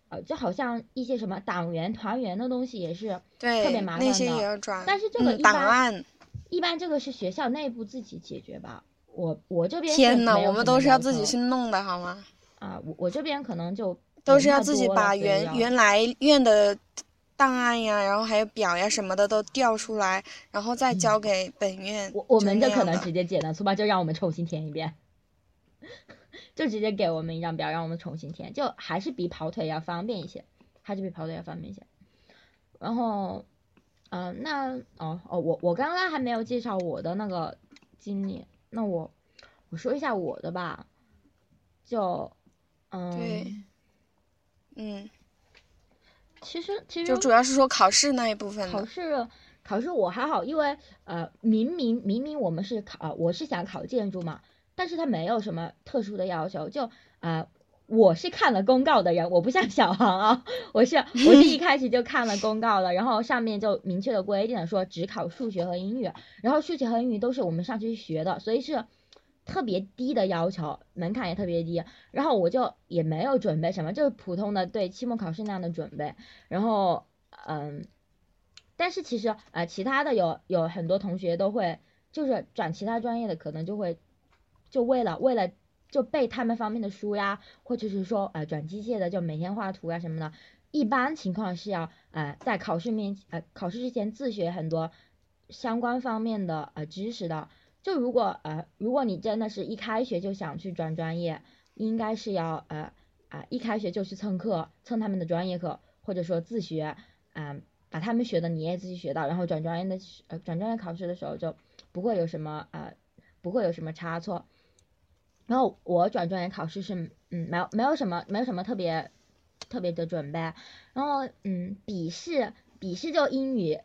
呃，就好像一些什么党员团员的东西也是特别麻烦的，但是这个一般一般这个是学校内部自己解决吧。我我这边天呐，我们都是要自己去弄的好吗？啊，我我这边可能就都是要自己把原原来院的档案呀，然后还有表呀什么的都调出来，然后再交给本院。我我们这可能直接简单粗暴，就让我们重新填一遍，就直接给我们一张表，让我们重新填，就还是比跑腿要方便一些，还是比跑腿要方便一些。然后，嗯，那哦哦，我我刚刚还没有介绍我的那个经历。那我我说一下我的吧，就嗯，对，嗯，其实其实就主要是说考试那一部分。考试考试我还好，因为呃，明明明明我们是考，我是想考建筑嘛，但是他没有什么特殊的要求，就啊。我是看了公告的人，我不像小航啊，我是 我是一开始就看了公告了，然后上面就明确的规定了说只考数学和英语，然后数学和英语都是我们上去学的，所以是特别低的要求，门槛也特别低，然后我就也没有准备什么，就是普通的对期末考试那样的准备，然后嗯，但是其实呃其他的有有很多同学都会就是转其他专业的可能就会就为了为了。就背他们方面的书呀，或者是说呃转机械的，就每天画图啊什么的。一般情况是要呃在考试面呃考试之前自学很多相关方面的呃知识的。就如果呃如果你真的是一开学就想去转专业，应该是要呃啊一开学就去蹭课，蹭他们的专业课，或者说自学，嗯把他们学的你也自己学到，然后转专业的呃转专业考试的时候就不会有什么呃不会有什么差错。然后我转专业考试是，嗯，没有没有什么没有什么特别特别的准备。然后，嗯，笔试笔试就英语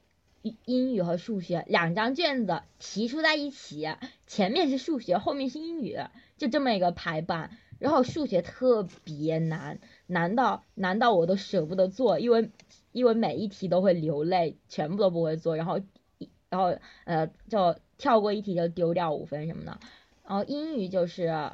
英语和数学两张卷子提出在一起，前面是数学，后面是英语，就这么一个排版。然后数学特别难，难到难到我都舍不得做，因为因为每一题都会流泪，全部都不会做，然后然后呃就跳过一题就丢掉五分什么的。然后英语就是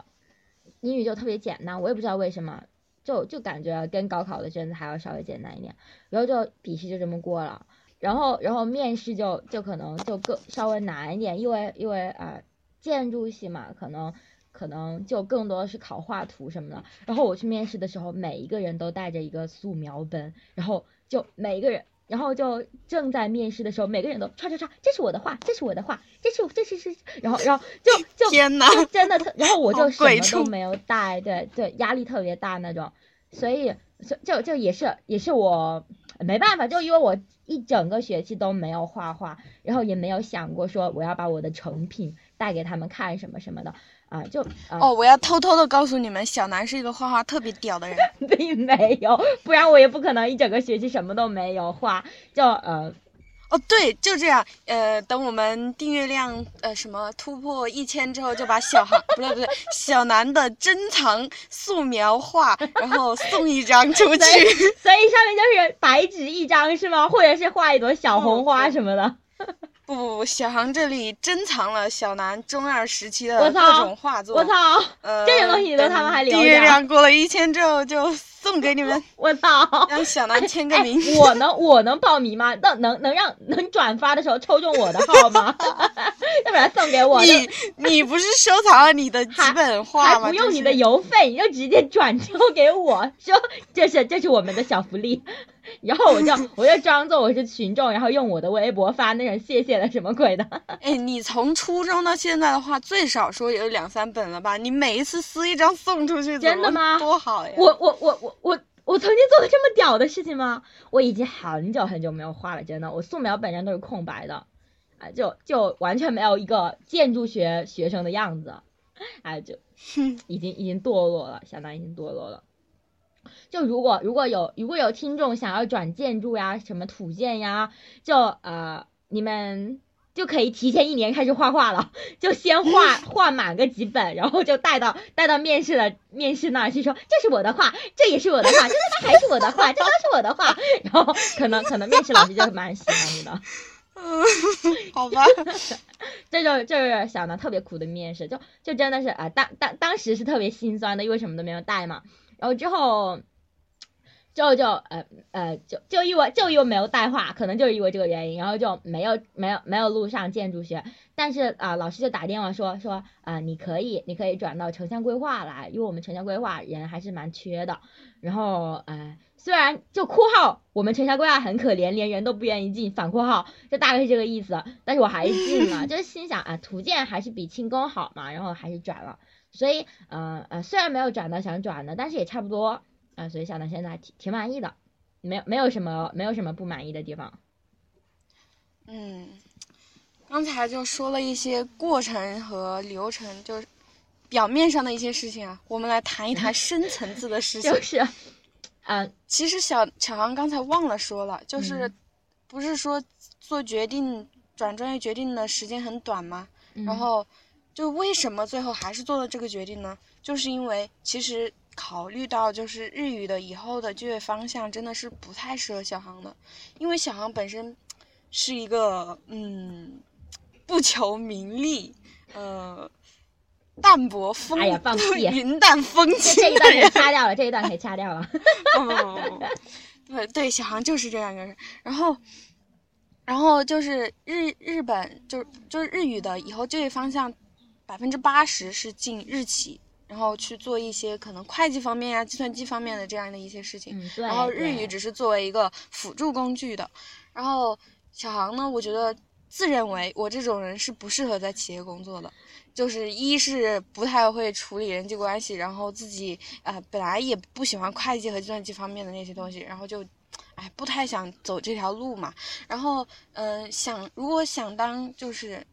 英语就特别简单，我也不知道为什么，就就感觉跟高考的卷子还要稍微简单一点，然后就笔试就这么过了。然后然后面试就就可能就更稍微难一点，因为因为啊建筑系嘛，可能。可能就更多的是考画图什么的，然后我去面试的时候，每一个人都带着一个素描本，然后就每一个人，然后就正在面试的时候，每个人都唰唰唰，这是我的画，这是我的画，这是这是是，然后然后就 就天呐，真的特，然后我就什么都没有带，对对，压力特别大那种，所以就就就也是也是我没办法，就因为我一整个学期都没有画画，然后也没有想过说我要把我的成品带给他们看什么什么的。啊，就哦，我要偷偷的告诉你们，小南是一个画画特别屌的人，并没有，不然我也不可能一整个学期什么都没有画。就呃，哦对，就这样，呃，等我们订阅量呃什么突破一千之后，就把小航不对不对，小南的珍藏素描画，然后送一张出去，所以上面就是白纸一张是吗？或者是画一朵小红花什么的。不不不，小航这里珍藏了小南中二时期的各种画作。我操！呃，这些东西都他们还留着。月亮过了一千之后就送给你们。我操！让小南签个名。我能我能报名吗？能能能让能转发的时候抽中我的号吗？要不然送给我。你你不是收藏了你的几本画吗？还不用你的邮费，你就直接转交给我，说这是这是我们的小福利。然后我就我就装作我是群众，然后用我的微博发那种谢谢的什么鬼的。哎，你从初中到现在的话，最少说也有两三本了吧？你每一次撕一张送出去，真的吗？多好呀！我我我我我我曾经做过这么屌的事情吗？我已经很久很久没有画了，真的，我素描本身都是空白的，啊，就就完全没有一个建筑学学生的样子，哎，就已经已经堕落了，相当于已经堕落了。就如果如果有如果有听众想要转建筑呀，什么土建呀，就呃你们就可以提前一年开始画画了，就先画 画满个几本，然后就带到带到面试的面试那儿去说这是我的画，这也是我的画，这他妈还是我的画，这都是我的画，然后可能可能面试老师就蛮喜欢你的，嗯，好吧，这就就是想的特别苦的面试，就就真的是啊当当当时是特别心酸的，因为什么都没有带嘛。然后之后，之后就呃呃就就因为就因为没有带话，可能就是因为这个原因，然后就没有没有没有录上建筑学。但是啊，老师就打电话说说啊，你可以你可以转到城乡规划来，因为我们城乡规划人还是蛮缺的。然后呃，虽然就括号我们城乡规划很可怜，连人都不愿意进，反括号就大概是这个意思。但是我还是进了，就是心想啊，图建还是比轻工好嘛，然后还是转了。所以，呃呃，虽然没有转到想转的，但是也差不多啊。所以想到现在挺挺满意的，没有没有什么没有什么不满意的地方。嗯，刚才就说了一些过程和流程，就是表面上的一些事情啊。我们来谈一谈深层次的事情。就是，嗯，其实小小航刚才忘了说了，就是不是说做决定转专业决定的时间很短吗？然后。就为什么最后还是做了这个决定呢？就是因为其实考虑到就是日语的以后的就业方向真的是不太适合小航的，因为小航本身是一个嗯不求名利，呃淡泊风哎呀放屁云淡风轻这一段可以掐掉了，这一段可以掐掉了。对对，小航就是这样一个人。然后然后就是日日本就是就是日语的以后就业方向。百分之八十是进日企，然后去做一些可能会计方面呀、计算机方面的这样的一些事情。然后日语只是作为一个辅助工具的。然后小航呢，我觉得自认为我这种人是不适合在企业工作的，就是一是不太会处理人际关系，然后自己呃本来也不喜欢会计和计算机方面的那些东西，然后就，哎不太想走这条路嘛。然后嗯想如果想当就是。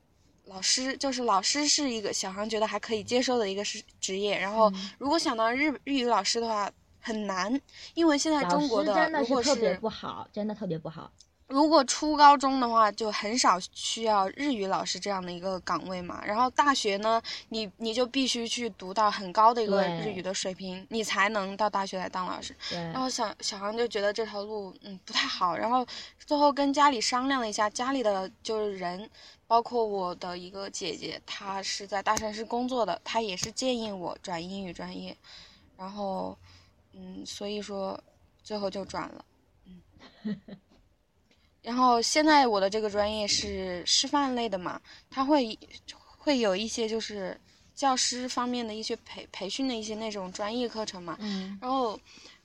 老师就是老师，是一个小航觉得还可以接受的一个是职业。然后，如果想当日日语老师的话，很难，因为现在中国的如果是特别不好，真的特别不好。如果初高中的话，就很少需要日语老师这样的一个岗位嘛。然后大学呢，你你就必须去读到很高的一个日语的水平，你才能到大学来当老师。然后小小航就觉得这条路嗯不太好，然后最后跟家里商量了一下，家里的就是人，包括我的一个姐姐，她是在大城市工作的，她也是建议我转英语专业。然后嗯，所以说最后就转了。嗯。然后现在我的这个专业是师范类的嘛，他会会有一些就是教师方面的一些培培训的一些那种专业课程嘛。嗯。然后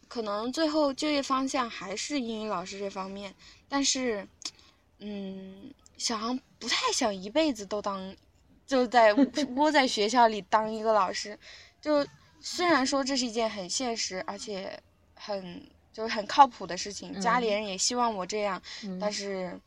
可能最后就业方向还是英语老师这方面，但是，嗯，小航不太想一辈子都当就在 窝在学校里当一个老师，就虽然说这是一件很现实而且很。就是很靠谱的事情，家里人也希望我这样，但是，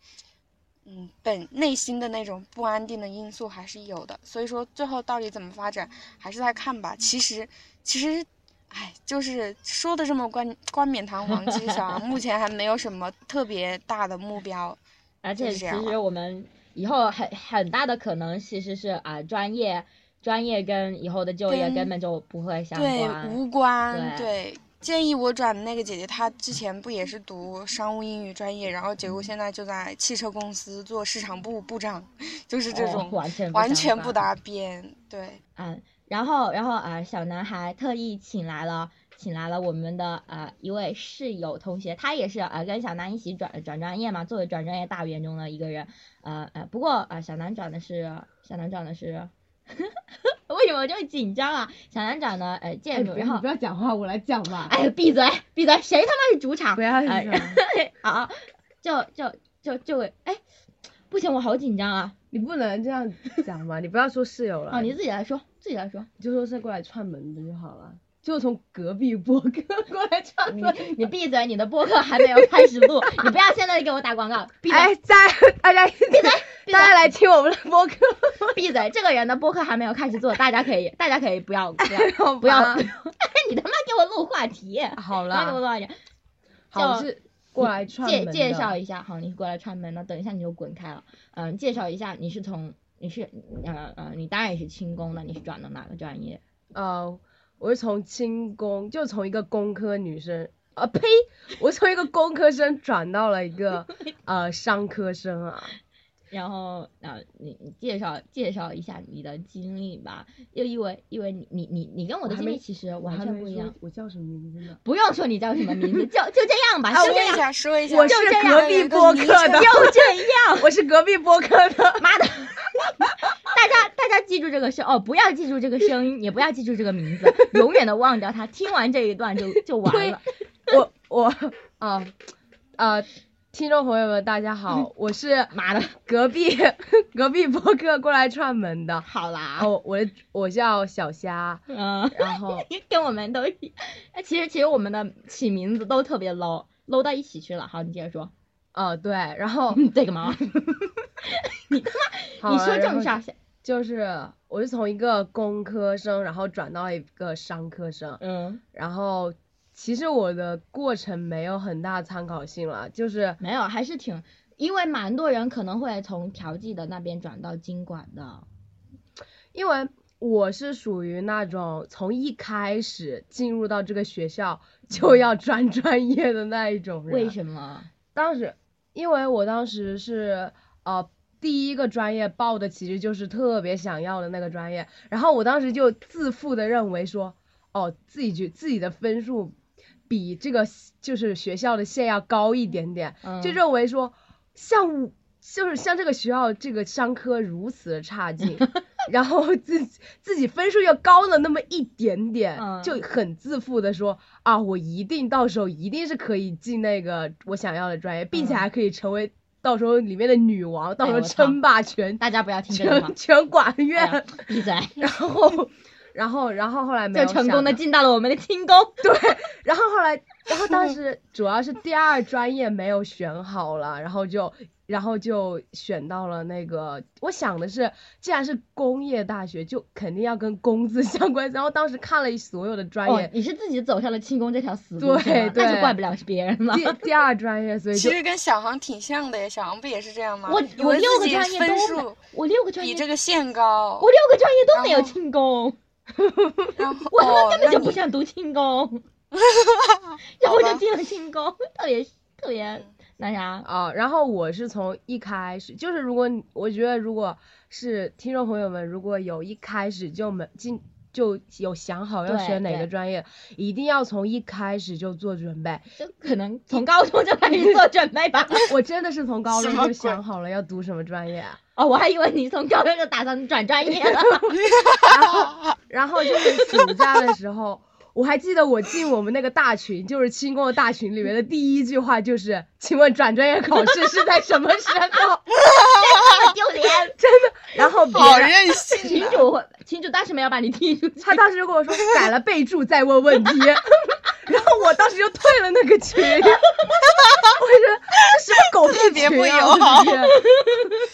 嗯，本内心的那种不安定的因素还是有的。所以说，最后到底怎么发展，还是在看吧。其实，其实，哎，就是说的这么冠冠冕堂皇，其实小目前还没有什么特别大的目标。而且，其实我们以后很很大的可能其实是啊，专业专业跟以后的就业根本就不会相关，无关，对。建议我转的那个姐姐，她之前不也是读商务英语专业，然后结果现在就在汽车公司做市场部部长，就是这种完全完全不搭边。对，嗯，然后然后啊，小男孩特意请来了请来了我们的呃一位室友同学，他也是呃跟小南一起转转专业嘛，作为转专业大员中的一个人，呃呃，不过啊小南转的是小南转的是。为什么这么紧张啊？小南转的呃建筑，然后不要讲话，我来讲吧。哎，闭嘴，闭嘴，谁他妈是主场？不要 好，就就就就哎，不行，我好紧张啊！你不能这样讲嘛，你不要说室友了。啊，你自己来说，自己来说，你就说是过来串门的就好了。就从隔壁播客过来唱歌你闭嘴，你的播客还没有开始录，你不要现在给我打广告。哎，在大家闭嘴，大家来听我们的播客。闭嘴，这个人的播客还没有开始做，大家可以，大家可以不要 不要不要，你他妈给我录话题。好了。给我录话题。好，是过来串门介介绍一下，好，你过来串门的，等一下你就滚开了。嗯，介绍一下，你是从你是呃呃，你当然也是轻工的，你是转的哪个专业？呃。我是从轻工，就从一个工科女生，啊呸！我从一个工科生转到了一个呃商科生啊。然后啊，你你介绍介绍一下你的经历吧，又因为因为你你你你跟我的经历其实完全不一样。我叫什么名字呢？不用说你叫什么名字，就就这样吧。说一下，说一下。我是隔壁播客的。就这样。我是隔壁播客的。妈的！大家大家记住这个声哦，不要记住这个声音，也不要记住这个名字，永远的忘掉它。听完这一段就就完了。我我啊啊。听众朋友们，大家好，我是妈的隔壁 隔壁播客过来串门的。好啦，哦，我我叫小虾，嗯，然后 跟我们都，哎，其实其实我们的起名字都特别 low，low 到一起去了。好，你接着说。哦，对，然后这个嘛，你他妈，你说正事就是我是从一个工科生，然后转到一个商科生，嗯，然后。其实我的过程没有很大参考性了，就是没有，还是挺，因为蛮多人可能会从调剂的那边转到经管的，因为我是属于那种从一开始进入到这个学校就要转专业的那一种人。为什么？当时，因为我当时是呃第一个专业报的，其实就是特别想要的那个专业，然后我当时就自负的认为说，哦，自己觉自己的分数。比这个就是学校的线要高一点点，就认为说，像就是像这个学校这个商科如此的差劲，然后自己自己分数又高了那么一点点，就很自负的说啊，我一定到时候一定是可以进那个我想要的专业，并且还可以成为到时候里面的女王，到时候称霸全，大家不要听这个全管院，闭嘴。然后然后然后后来没有就成功的进到了我们的轻工。对，然后后来，然后当时 主要是第二专业没有选好了，然后就，然后就选到了那个，我想的是，既然是工业大学，就肯定要跟工字 相关。然后当时看了所有的专哦业，，你是自己走上了轻工这条死路，对那就怪不了别人了。第第二专业，所以其实跟小航挺像的呀，小航不也是这样吗？我我六个专业都我六个专业比这个线高我，六个专业都没有轻功，然后我他妈哦根本就不想读轻功，然后好吧就进了轻功，特别特别那啥。啊、然后我是从一开始，就是如果我觉得如果是听众朋友们，如果有一开始就没进就有想好要对选哪个专业，一定要从一开始就做准备。就可能从高中就开始做准备吧。我真的是从高中就想好了要读什么专业啊，哦，我还以为你从高中就打算转专业了。然后然后就是暑假的时候，我还记得我进我们那个大群，就是清宫的大群里面的第一句话就是，请问转专业考试是在什么时候？丢脸！真的然后别人好任性啊，群主会群主当时没有把你踢出去。他当时就跟我说改了备注再问问题，然后我当时就退了那个群，我说这什么狗屁特别不群啊！友好我的天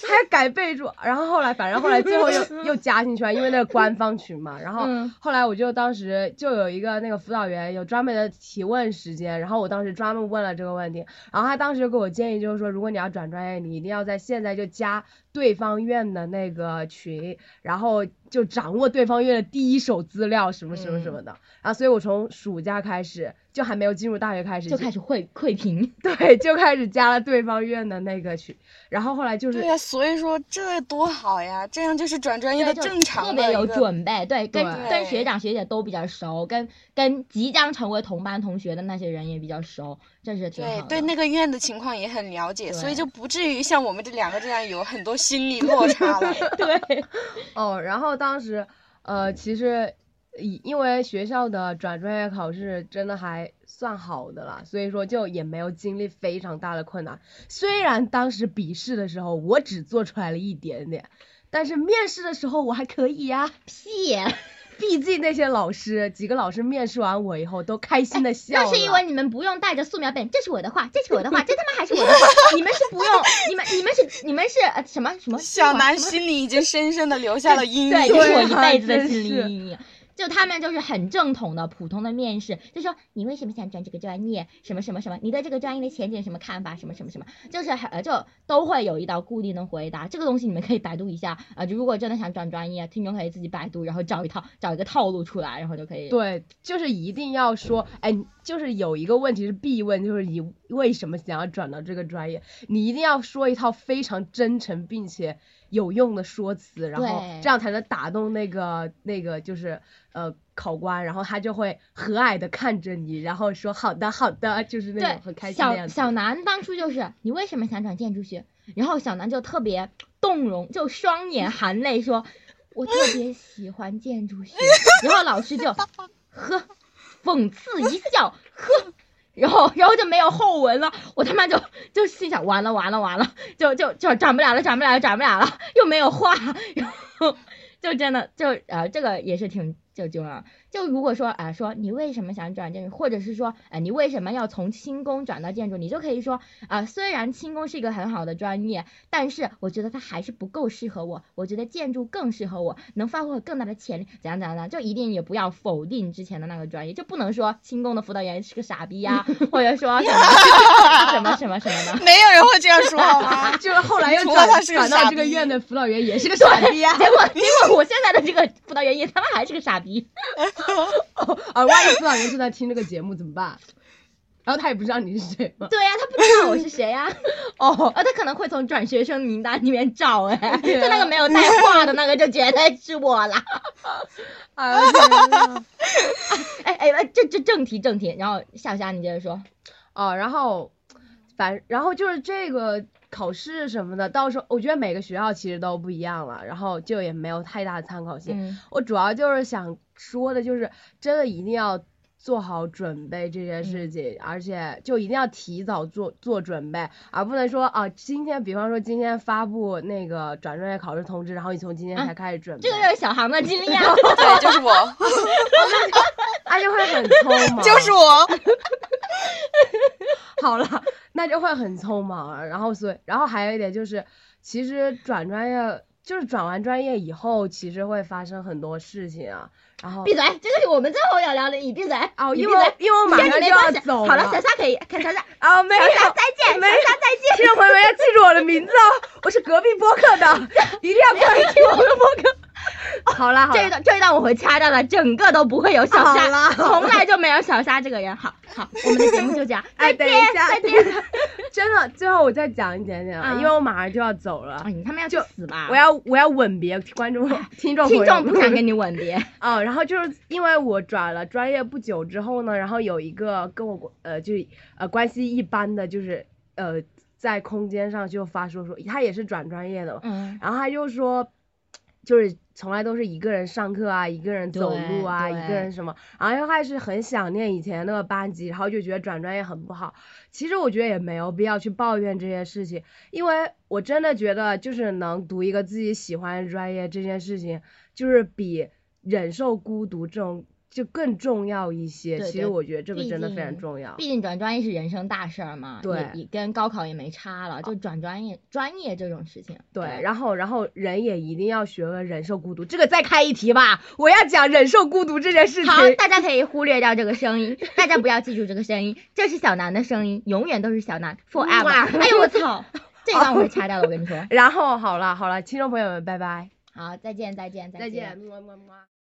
还改备注，然后后来反正后来最后又又加进去了，因为那个官方群嘛，然后嗯后来我就当时就有一个那个辅导员有专门的提问时间，然后我当时专门问了这个问题，然后他当时就给我建议就是说，如果你要转专业，你一定要在现在就加对方院的那个群，然后就掌握对方院的第一手资料什么什么什么的。然后所以我从暑假开始，就还没有进入大学开始就开始会窥屏，对，就开始加了对方院的那个群，然后后来就是对呀、所以说这多好呀，这样就是转专业的正常特别有准备，对，跟对跟学长学姐都比较熟，跟跟即将成为同班同学的那些人也比较熟，这是挺好的。对对那个院的情况也很了解，所以就不至于像我们这两个这样有很多心理落差了。对，哦，然后当时呃，其实以因为学校的转专业考试真的还算好的了，所以说就也没有经历非常大的困难。虽然当时笔试的时候我只做出来了一点点，但是面试的时候我还可以呀、屁，毕竟那些老师几个老师面试完我以后都开心的笑了。那是因为你们不用带着素描本，这是我的画，这是我的画，这他妈还是我的画，你们是不用，你们你们是你们是呃什么什么小南心里已经深深的留下了阴影。对，这是我一 辈子的心理阴影。就他们就是很正统的普通的面试，就说你为什么想转这个专业，什么什么什么，你对这个专业的前景什么看法，什么什么什么，就是呃就都会有一道固定的回答。这个东西你们可以百度一下啊、就如果真的想转专业，听众可以自己百度，然后找一套找一个套路出来，然后就可以。对，就是一定要说，哎，就是有一个问题是必问，就是你为什么想要转到这个专业，你一定要说一套非常真诚并且有用的说辞，然后这样才能打动那个那个就是呃考官，然后他就会和蔼的看着你，然后说好的好的，就是那种很开，心的样子。小小南当初就是你为什么想转建筑学？然后小南就特别动容，就双眼含泪说：“我特别喜欢建筑学。”然后老师就呵，讽刺一笑，呵。然后，然后就没有后文了。我他妈就就心想，完了完了完了，就就就转不了了，转不了了，转不了了，又没有话，然后就真的就呃，这个也是挺就就啊，就如果说啊、说你为什么想转建筑，或者是说啊你为什么要从轻工转到建筑，你就可以说啊、虽然轻工是一个很好的专业，但是我觉得它还是不够适合我，我觉得建筑更适合我，能发挥我更大的潜力，怎样怎样的，就一定也不要否定之前的那个专业，就不能说轻工的辅导员是个傻逼呀、或者说什么 什么什么什么的。没有人会这样说好吗？就是后来又转他是转到这个院的辅导员也是个傻逼啊！结果结果我现在的这个辅导员也他妈还是个傻逼。啊，万一辅导员正在听这个节目怎么办？然后他也不知道你是谁吗？对呀、他不知道我是谁呀、哦，哦，他可能会从转学生名单里面找哎，就那个没有带话的那个，就绝对是我啦。哎呀天呐哎哎哎，这这正题正题，然后夏夏你接着说。哦，然后反然后就是这个考试什么的，到时候我觉得每个学校其实都不一样了，然后就也没有太大的参考性。嗯，我主要就是想说的，就是真的一定要做好准备这件事情，而且就一定要提早做做准备，而不能说啊，今天比方说今天发布那个转专业考试通知，然后你从今天才开始准备。这个就是小航的经历啊。对，就是我。那就会很匆忙。就是我。好了，那就会很匆忙，然后所以，然后还有一点就是，其实转专业。就是转完专业以后，其实会发生很多事情啊。然后闭嘴，这就是我们最后要聊的。你闭嘴哦，因为因为我马上就要走了。好了，小夏可以，看小夏啊，没有，再见，小夏再见。听众朋友们要记住我的名字哦，我是隔壁播客的，一定要过来听我的播客。好啦，这一段这一段我会掐掉的，整个都不会有小虾，从来就没有小虾这个人。好好，我们的节目就这样，哎，等一下，再见。真的，最后我再讲一点点啊，因为我马上就要走了。你他妈要去死吧！我要我要吻别观众听众听众不想跟你吻别哦。然后就是因为我转了专业不久之后呢，然后有一个跟我呃就呃关系一般的，就是呃在空间上就发说说他也是转专业的，嗯，然后他就说就是。从来都是一个人上课啊，一个人走路啊，一个人什么，然后还是很想念以前那个班级，然后就觉得转专业很不好。其实我觉得也没有必要去抱怨这些事情，因为我真的觉得就是能读一个自己喜欢的专业这件事情，就是比忍受孤独这种。就更重要一些，其实我觉得这个真的非常重要。毕竟转专业是人生大事儿嘛，对，也跟高考也没差了，就转专业，专业这种事情。对，然后然后人也一定要学会忍受孤独，这个再开一题吧。我要讲忍受孤独这件事情。好，大家可以忽略掉这个声音，大家不要记住这个声音，这是小南的声音，永远都是小南，forever。哎呦我操，这段我会掐掉的，我跟你说。然后好了好了，听众朋友们，拜拜。好，再见再见再见，么么么。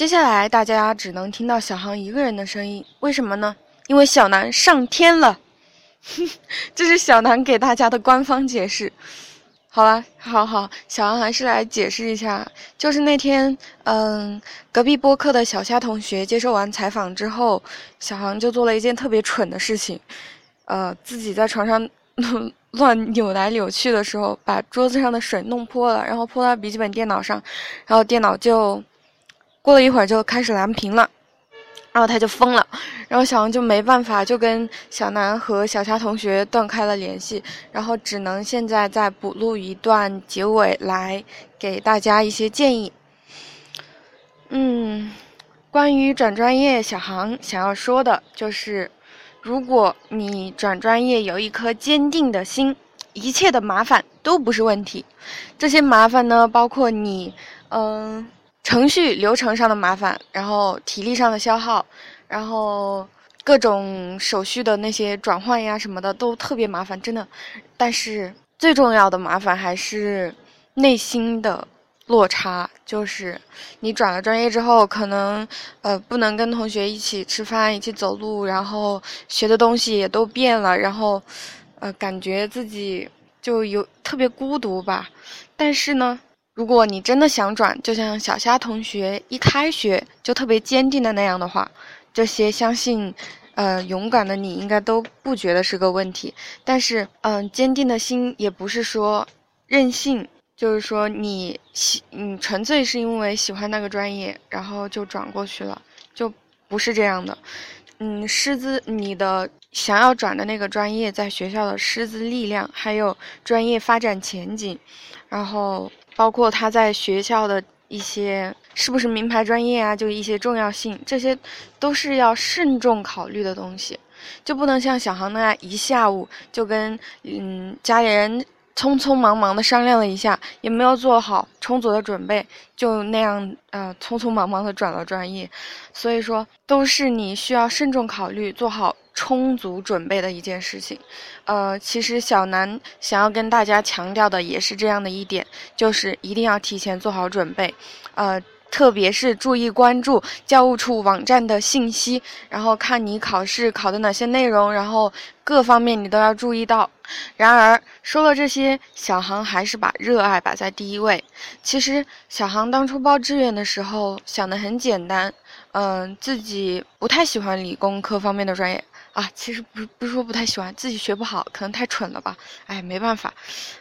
接下来大家只能听到小航一个人的声音，为什么呢？因为小南上天了，这是小南给大家的官方解释。好了，好好，小航还是来解释一下，就是那天，嗯，隔壁播客的小虾同学接受完采访之后，小航就做了一件特别蠢的事情，呃，自己在床上 乱扭来扭去的时候，把桌子上的水弄泼了，然后泼到笔记本电脑上，然后电脑就。过了一会儿就开始蓝屏了，然后他就疯了，然后小王就没办法，就跟小南和小霞同学断开了联系，然后只能现在再补录一段结尾来给大家一些建议。嗯，关于转专业，小航想要说的就是，如果你转专业有一颗坚定的心，一切的麻烦都不是问题。这些麻烦呢，包括你，嗯。程序流程上的麻烦，然后体力上的消耗，然后各种手续的那些转换呀什么的都特别麻烦，真的。但是最重要的麻烦还是内心的落差，就是你转了专业之后，可能呃不能跟同学一起吃饭、一起走路，然后学的东西也都变了，然后呃感觉自己就有特别孤独吧。但是呢。如果你真的想转，就像小虾同学一开学就特别坚定的那样的话，这些相信，呃，勇敢的你应该都不觉得是个问题。但是，嗯，坚定的心也不是说任性，就是说你喜，你纯粹是因为喜欢那个专业，然后就转过去了，就不是这样的。嗯，师资，你的想要转的那个专业，在学校的师资力量，还有专业发展前景，然后。包括他在学校的一些是不是名牌专业啊，就一些重要性，这些都是要慎重考虑的东西，就不能像小航那样一下午就跟嗯家里人匆匆忙忙的商量了一下，也没有做好充足的准备，就那样呃匆匆忙忙的转了专业，所以说都是你需要慎重考虑，做好。充足准备的一件事情，呃，其实小南想要跟大家强调的也是这样的一点，就是一定要提前做好准备，呃，特别是注意关注教务处网站的信息，然后看你考试考的哪些内容，然后各方面你都要注意到。然而说了这些，小航还是把热爱摆在第一位。其实小航当初报志愿的时候想的很简单，嗯，自己不太喜欢理工科方面的专业。啊，其实不不是说不太喜欢，自己学不好，可能太蠢了吧。哎，没办法，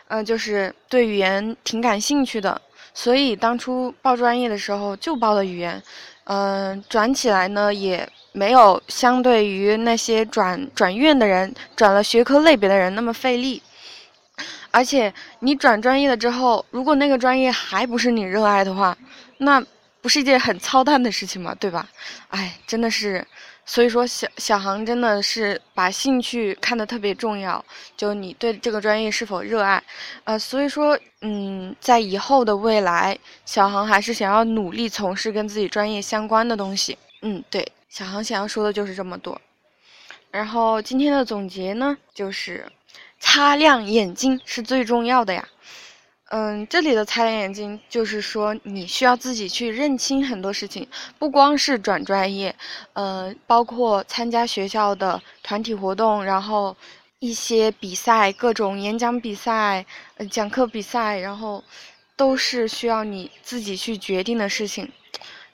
嗯，就是对语言挺感兴趣的，所以当初报专业的时候就报了语言。嗯，转起来呢也没有相对于那些转转院的人、转了学科类别的人那么费力。而且你转专业了之后，如果那个专业还不是你热爱的话，那不是一件很操蛋的事情吗？对吧？哎，真的是。所以说，小小航真的是把兴趣看得特别重要，就你对这个专业是否热爱，呃，所以说，嗯，在以后的未来，小航还是想要努力从事跟自己专业相关的东西。嗯，对，小航想要说的就是这么多。然后今天的总结呢，就是擦亮眼睛是最重要的呀。嗯，这里的擦亮眼睛就是说，你需要自己去认清很多事情，不光是转专业，呃，包括参加学校的团体活动，然后一些比赛，各种演讲比赛、讲课比赛，然后都是需要你自己去决定的事情。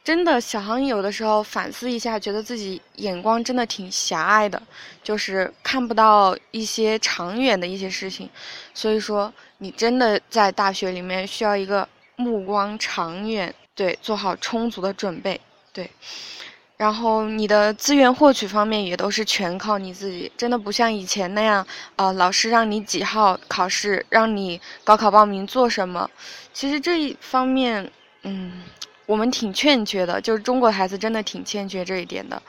真的，小航有的时候反思一下，觉得自己眼光真的挺狭隘的，就是看不到一些长远的一些事情。所以说，你真的在大学里面需要一个目光长远，对，做好充足的准备，对。然后你的资源获取方面也都是全靠你自己，真的不像以前那样，呃，老师让你几号考试，让你高考报名做什么。其实这一方面，嗯。我们挺欠缺的，就是中国孩子真的挺欠缺这一点的，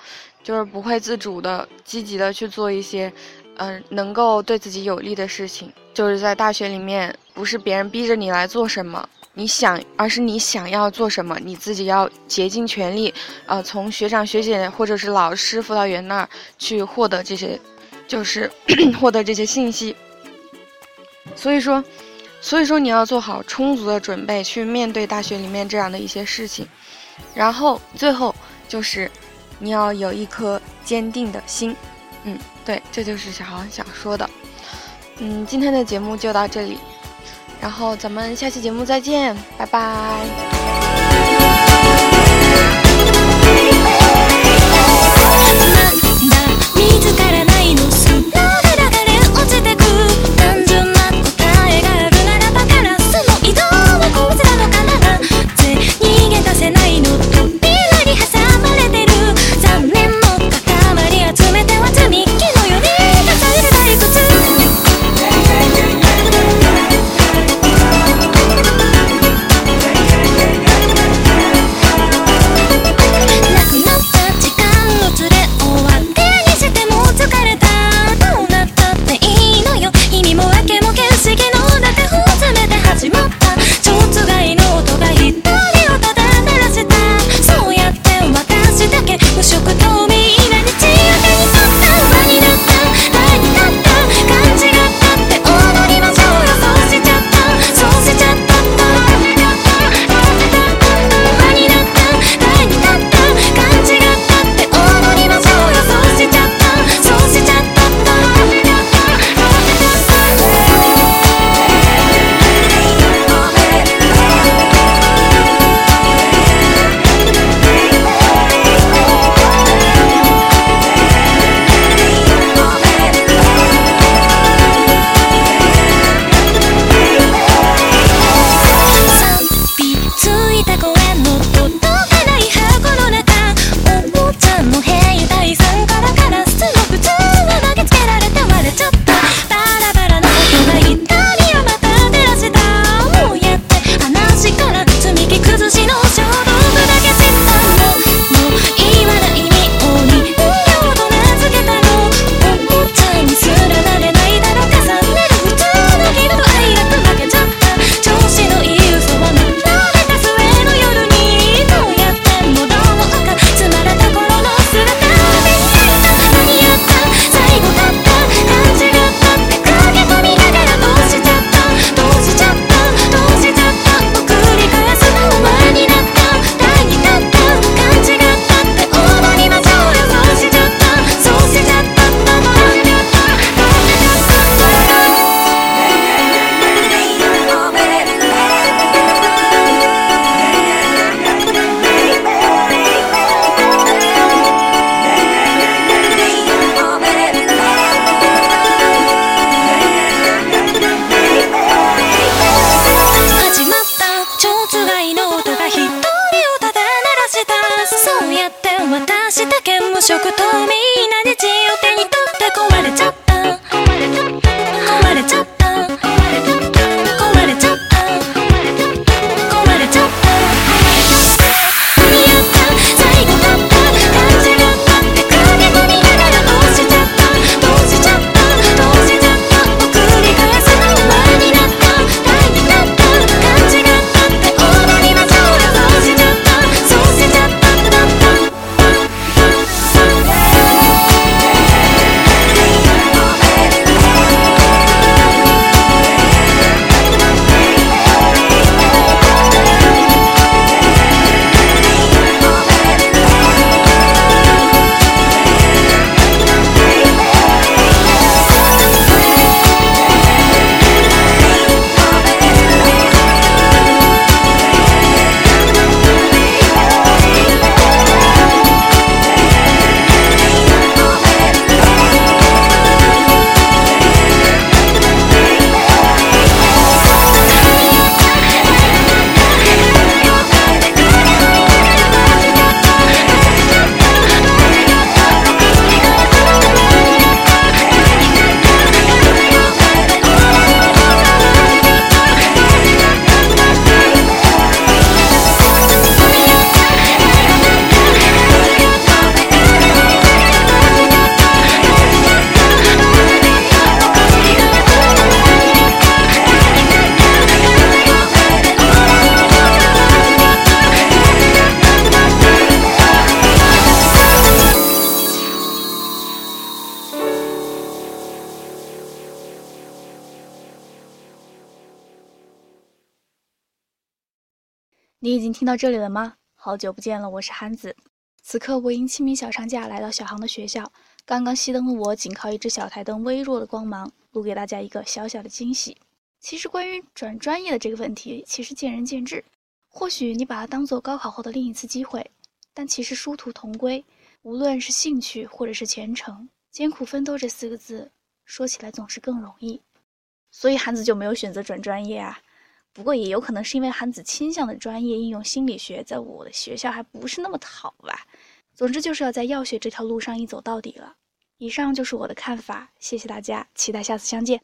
就是不会自主的、积极的去做一些，嗯，能够对自己有利的事情。就是在大学里面，不是别人逼着你来做什么，你想，而是你想要做什么，你自己要竭尽全力，呃，从学长学姐或者是老师、辅导员那儿去获得这些，就是 获得这些信息。所以说。所以说，你要做好充足的准备去面对大学里面这样的一些事情，然后最后就是你要有一颗坚定的心。嗯，对，这就是小航想说的。嗯，今天的节目就到这里，然后咱们下期节目再见，拜拜。到这里了吗？好久不见了，我是憨子。此刻我因清明小长假来到小航的学校，刚刚熄灯的我仅靠一只小台灯微弱的光芒，录给大家一个小小的惊喜。其实关于转专业的这个问题，其实见仁见智。或许你把它当做高考后的另一次机会，但其实殊途同归。无论是兴趣或者是前程，艰苦奋斗这四个字说起来总是更容易。所以韩子就没有选择转专业啊。不过也有可能是因为韩子倾向的专业应用心理学，在我的学校还不是那么好吧。总之就是要在药学这条路上一走到底了。以上就是我的看法，谢谢大家，期待下次相见。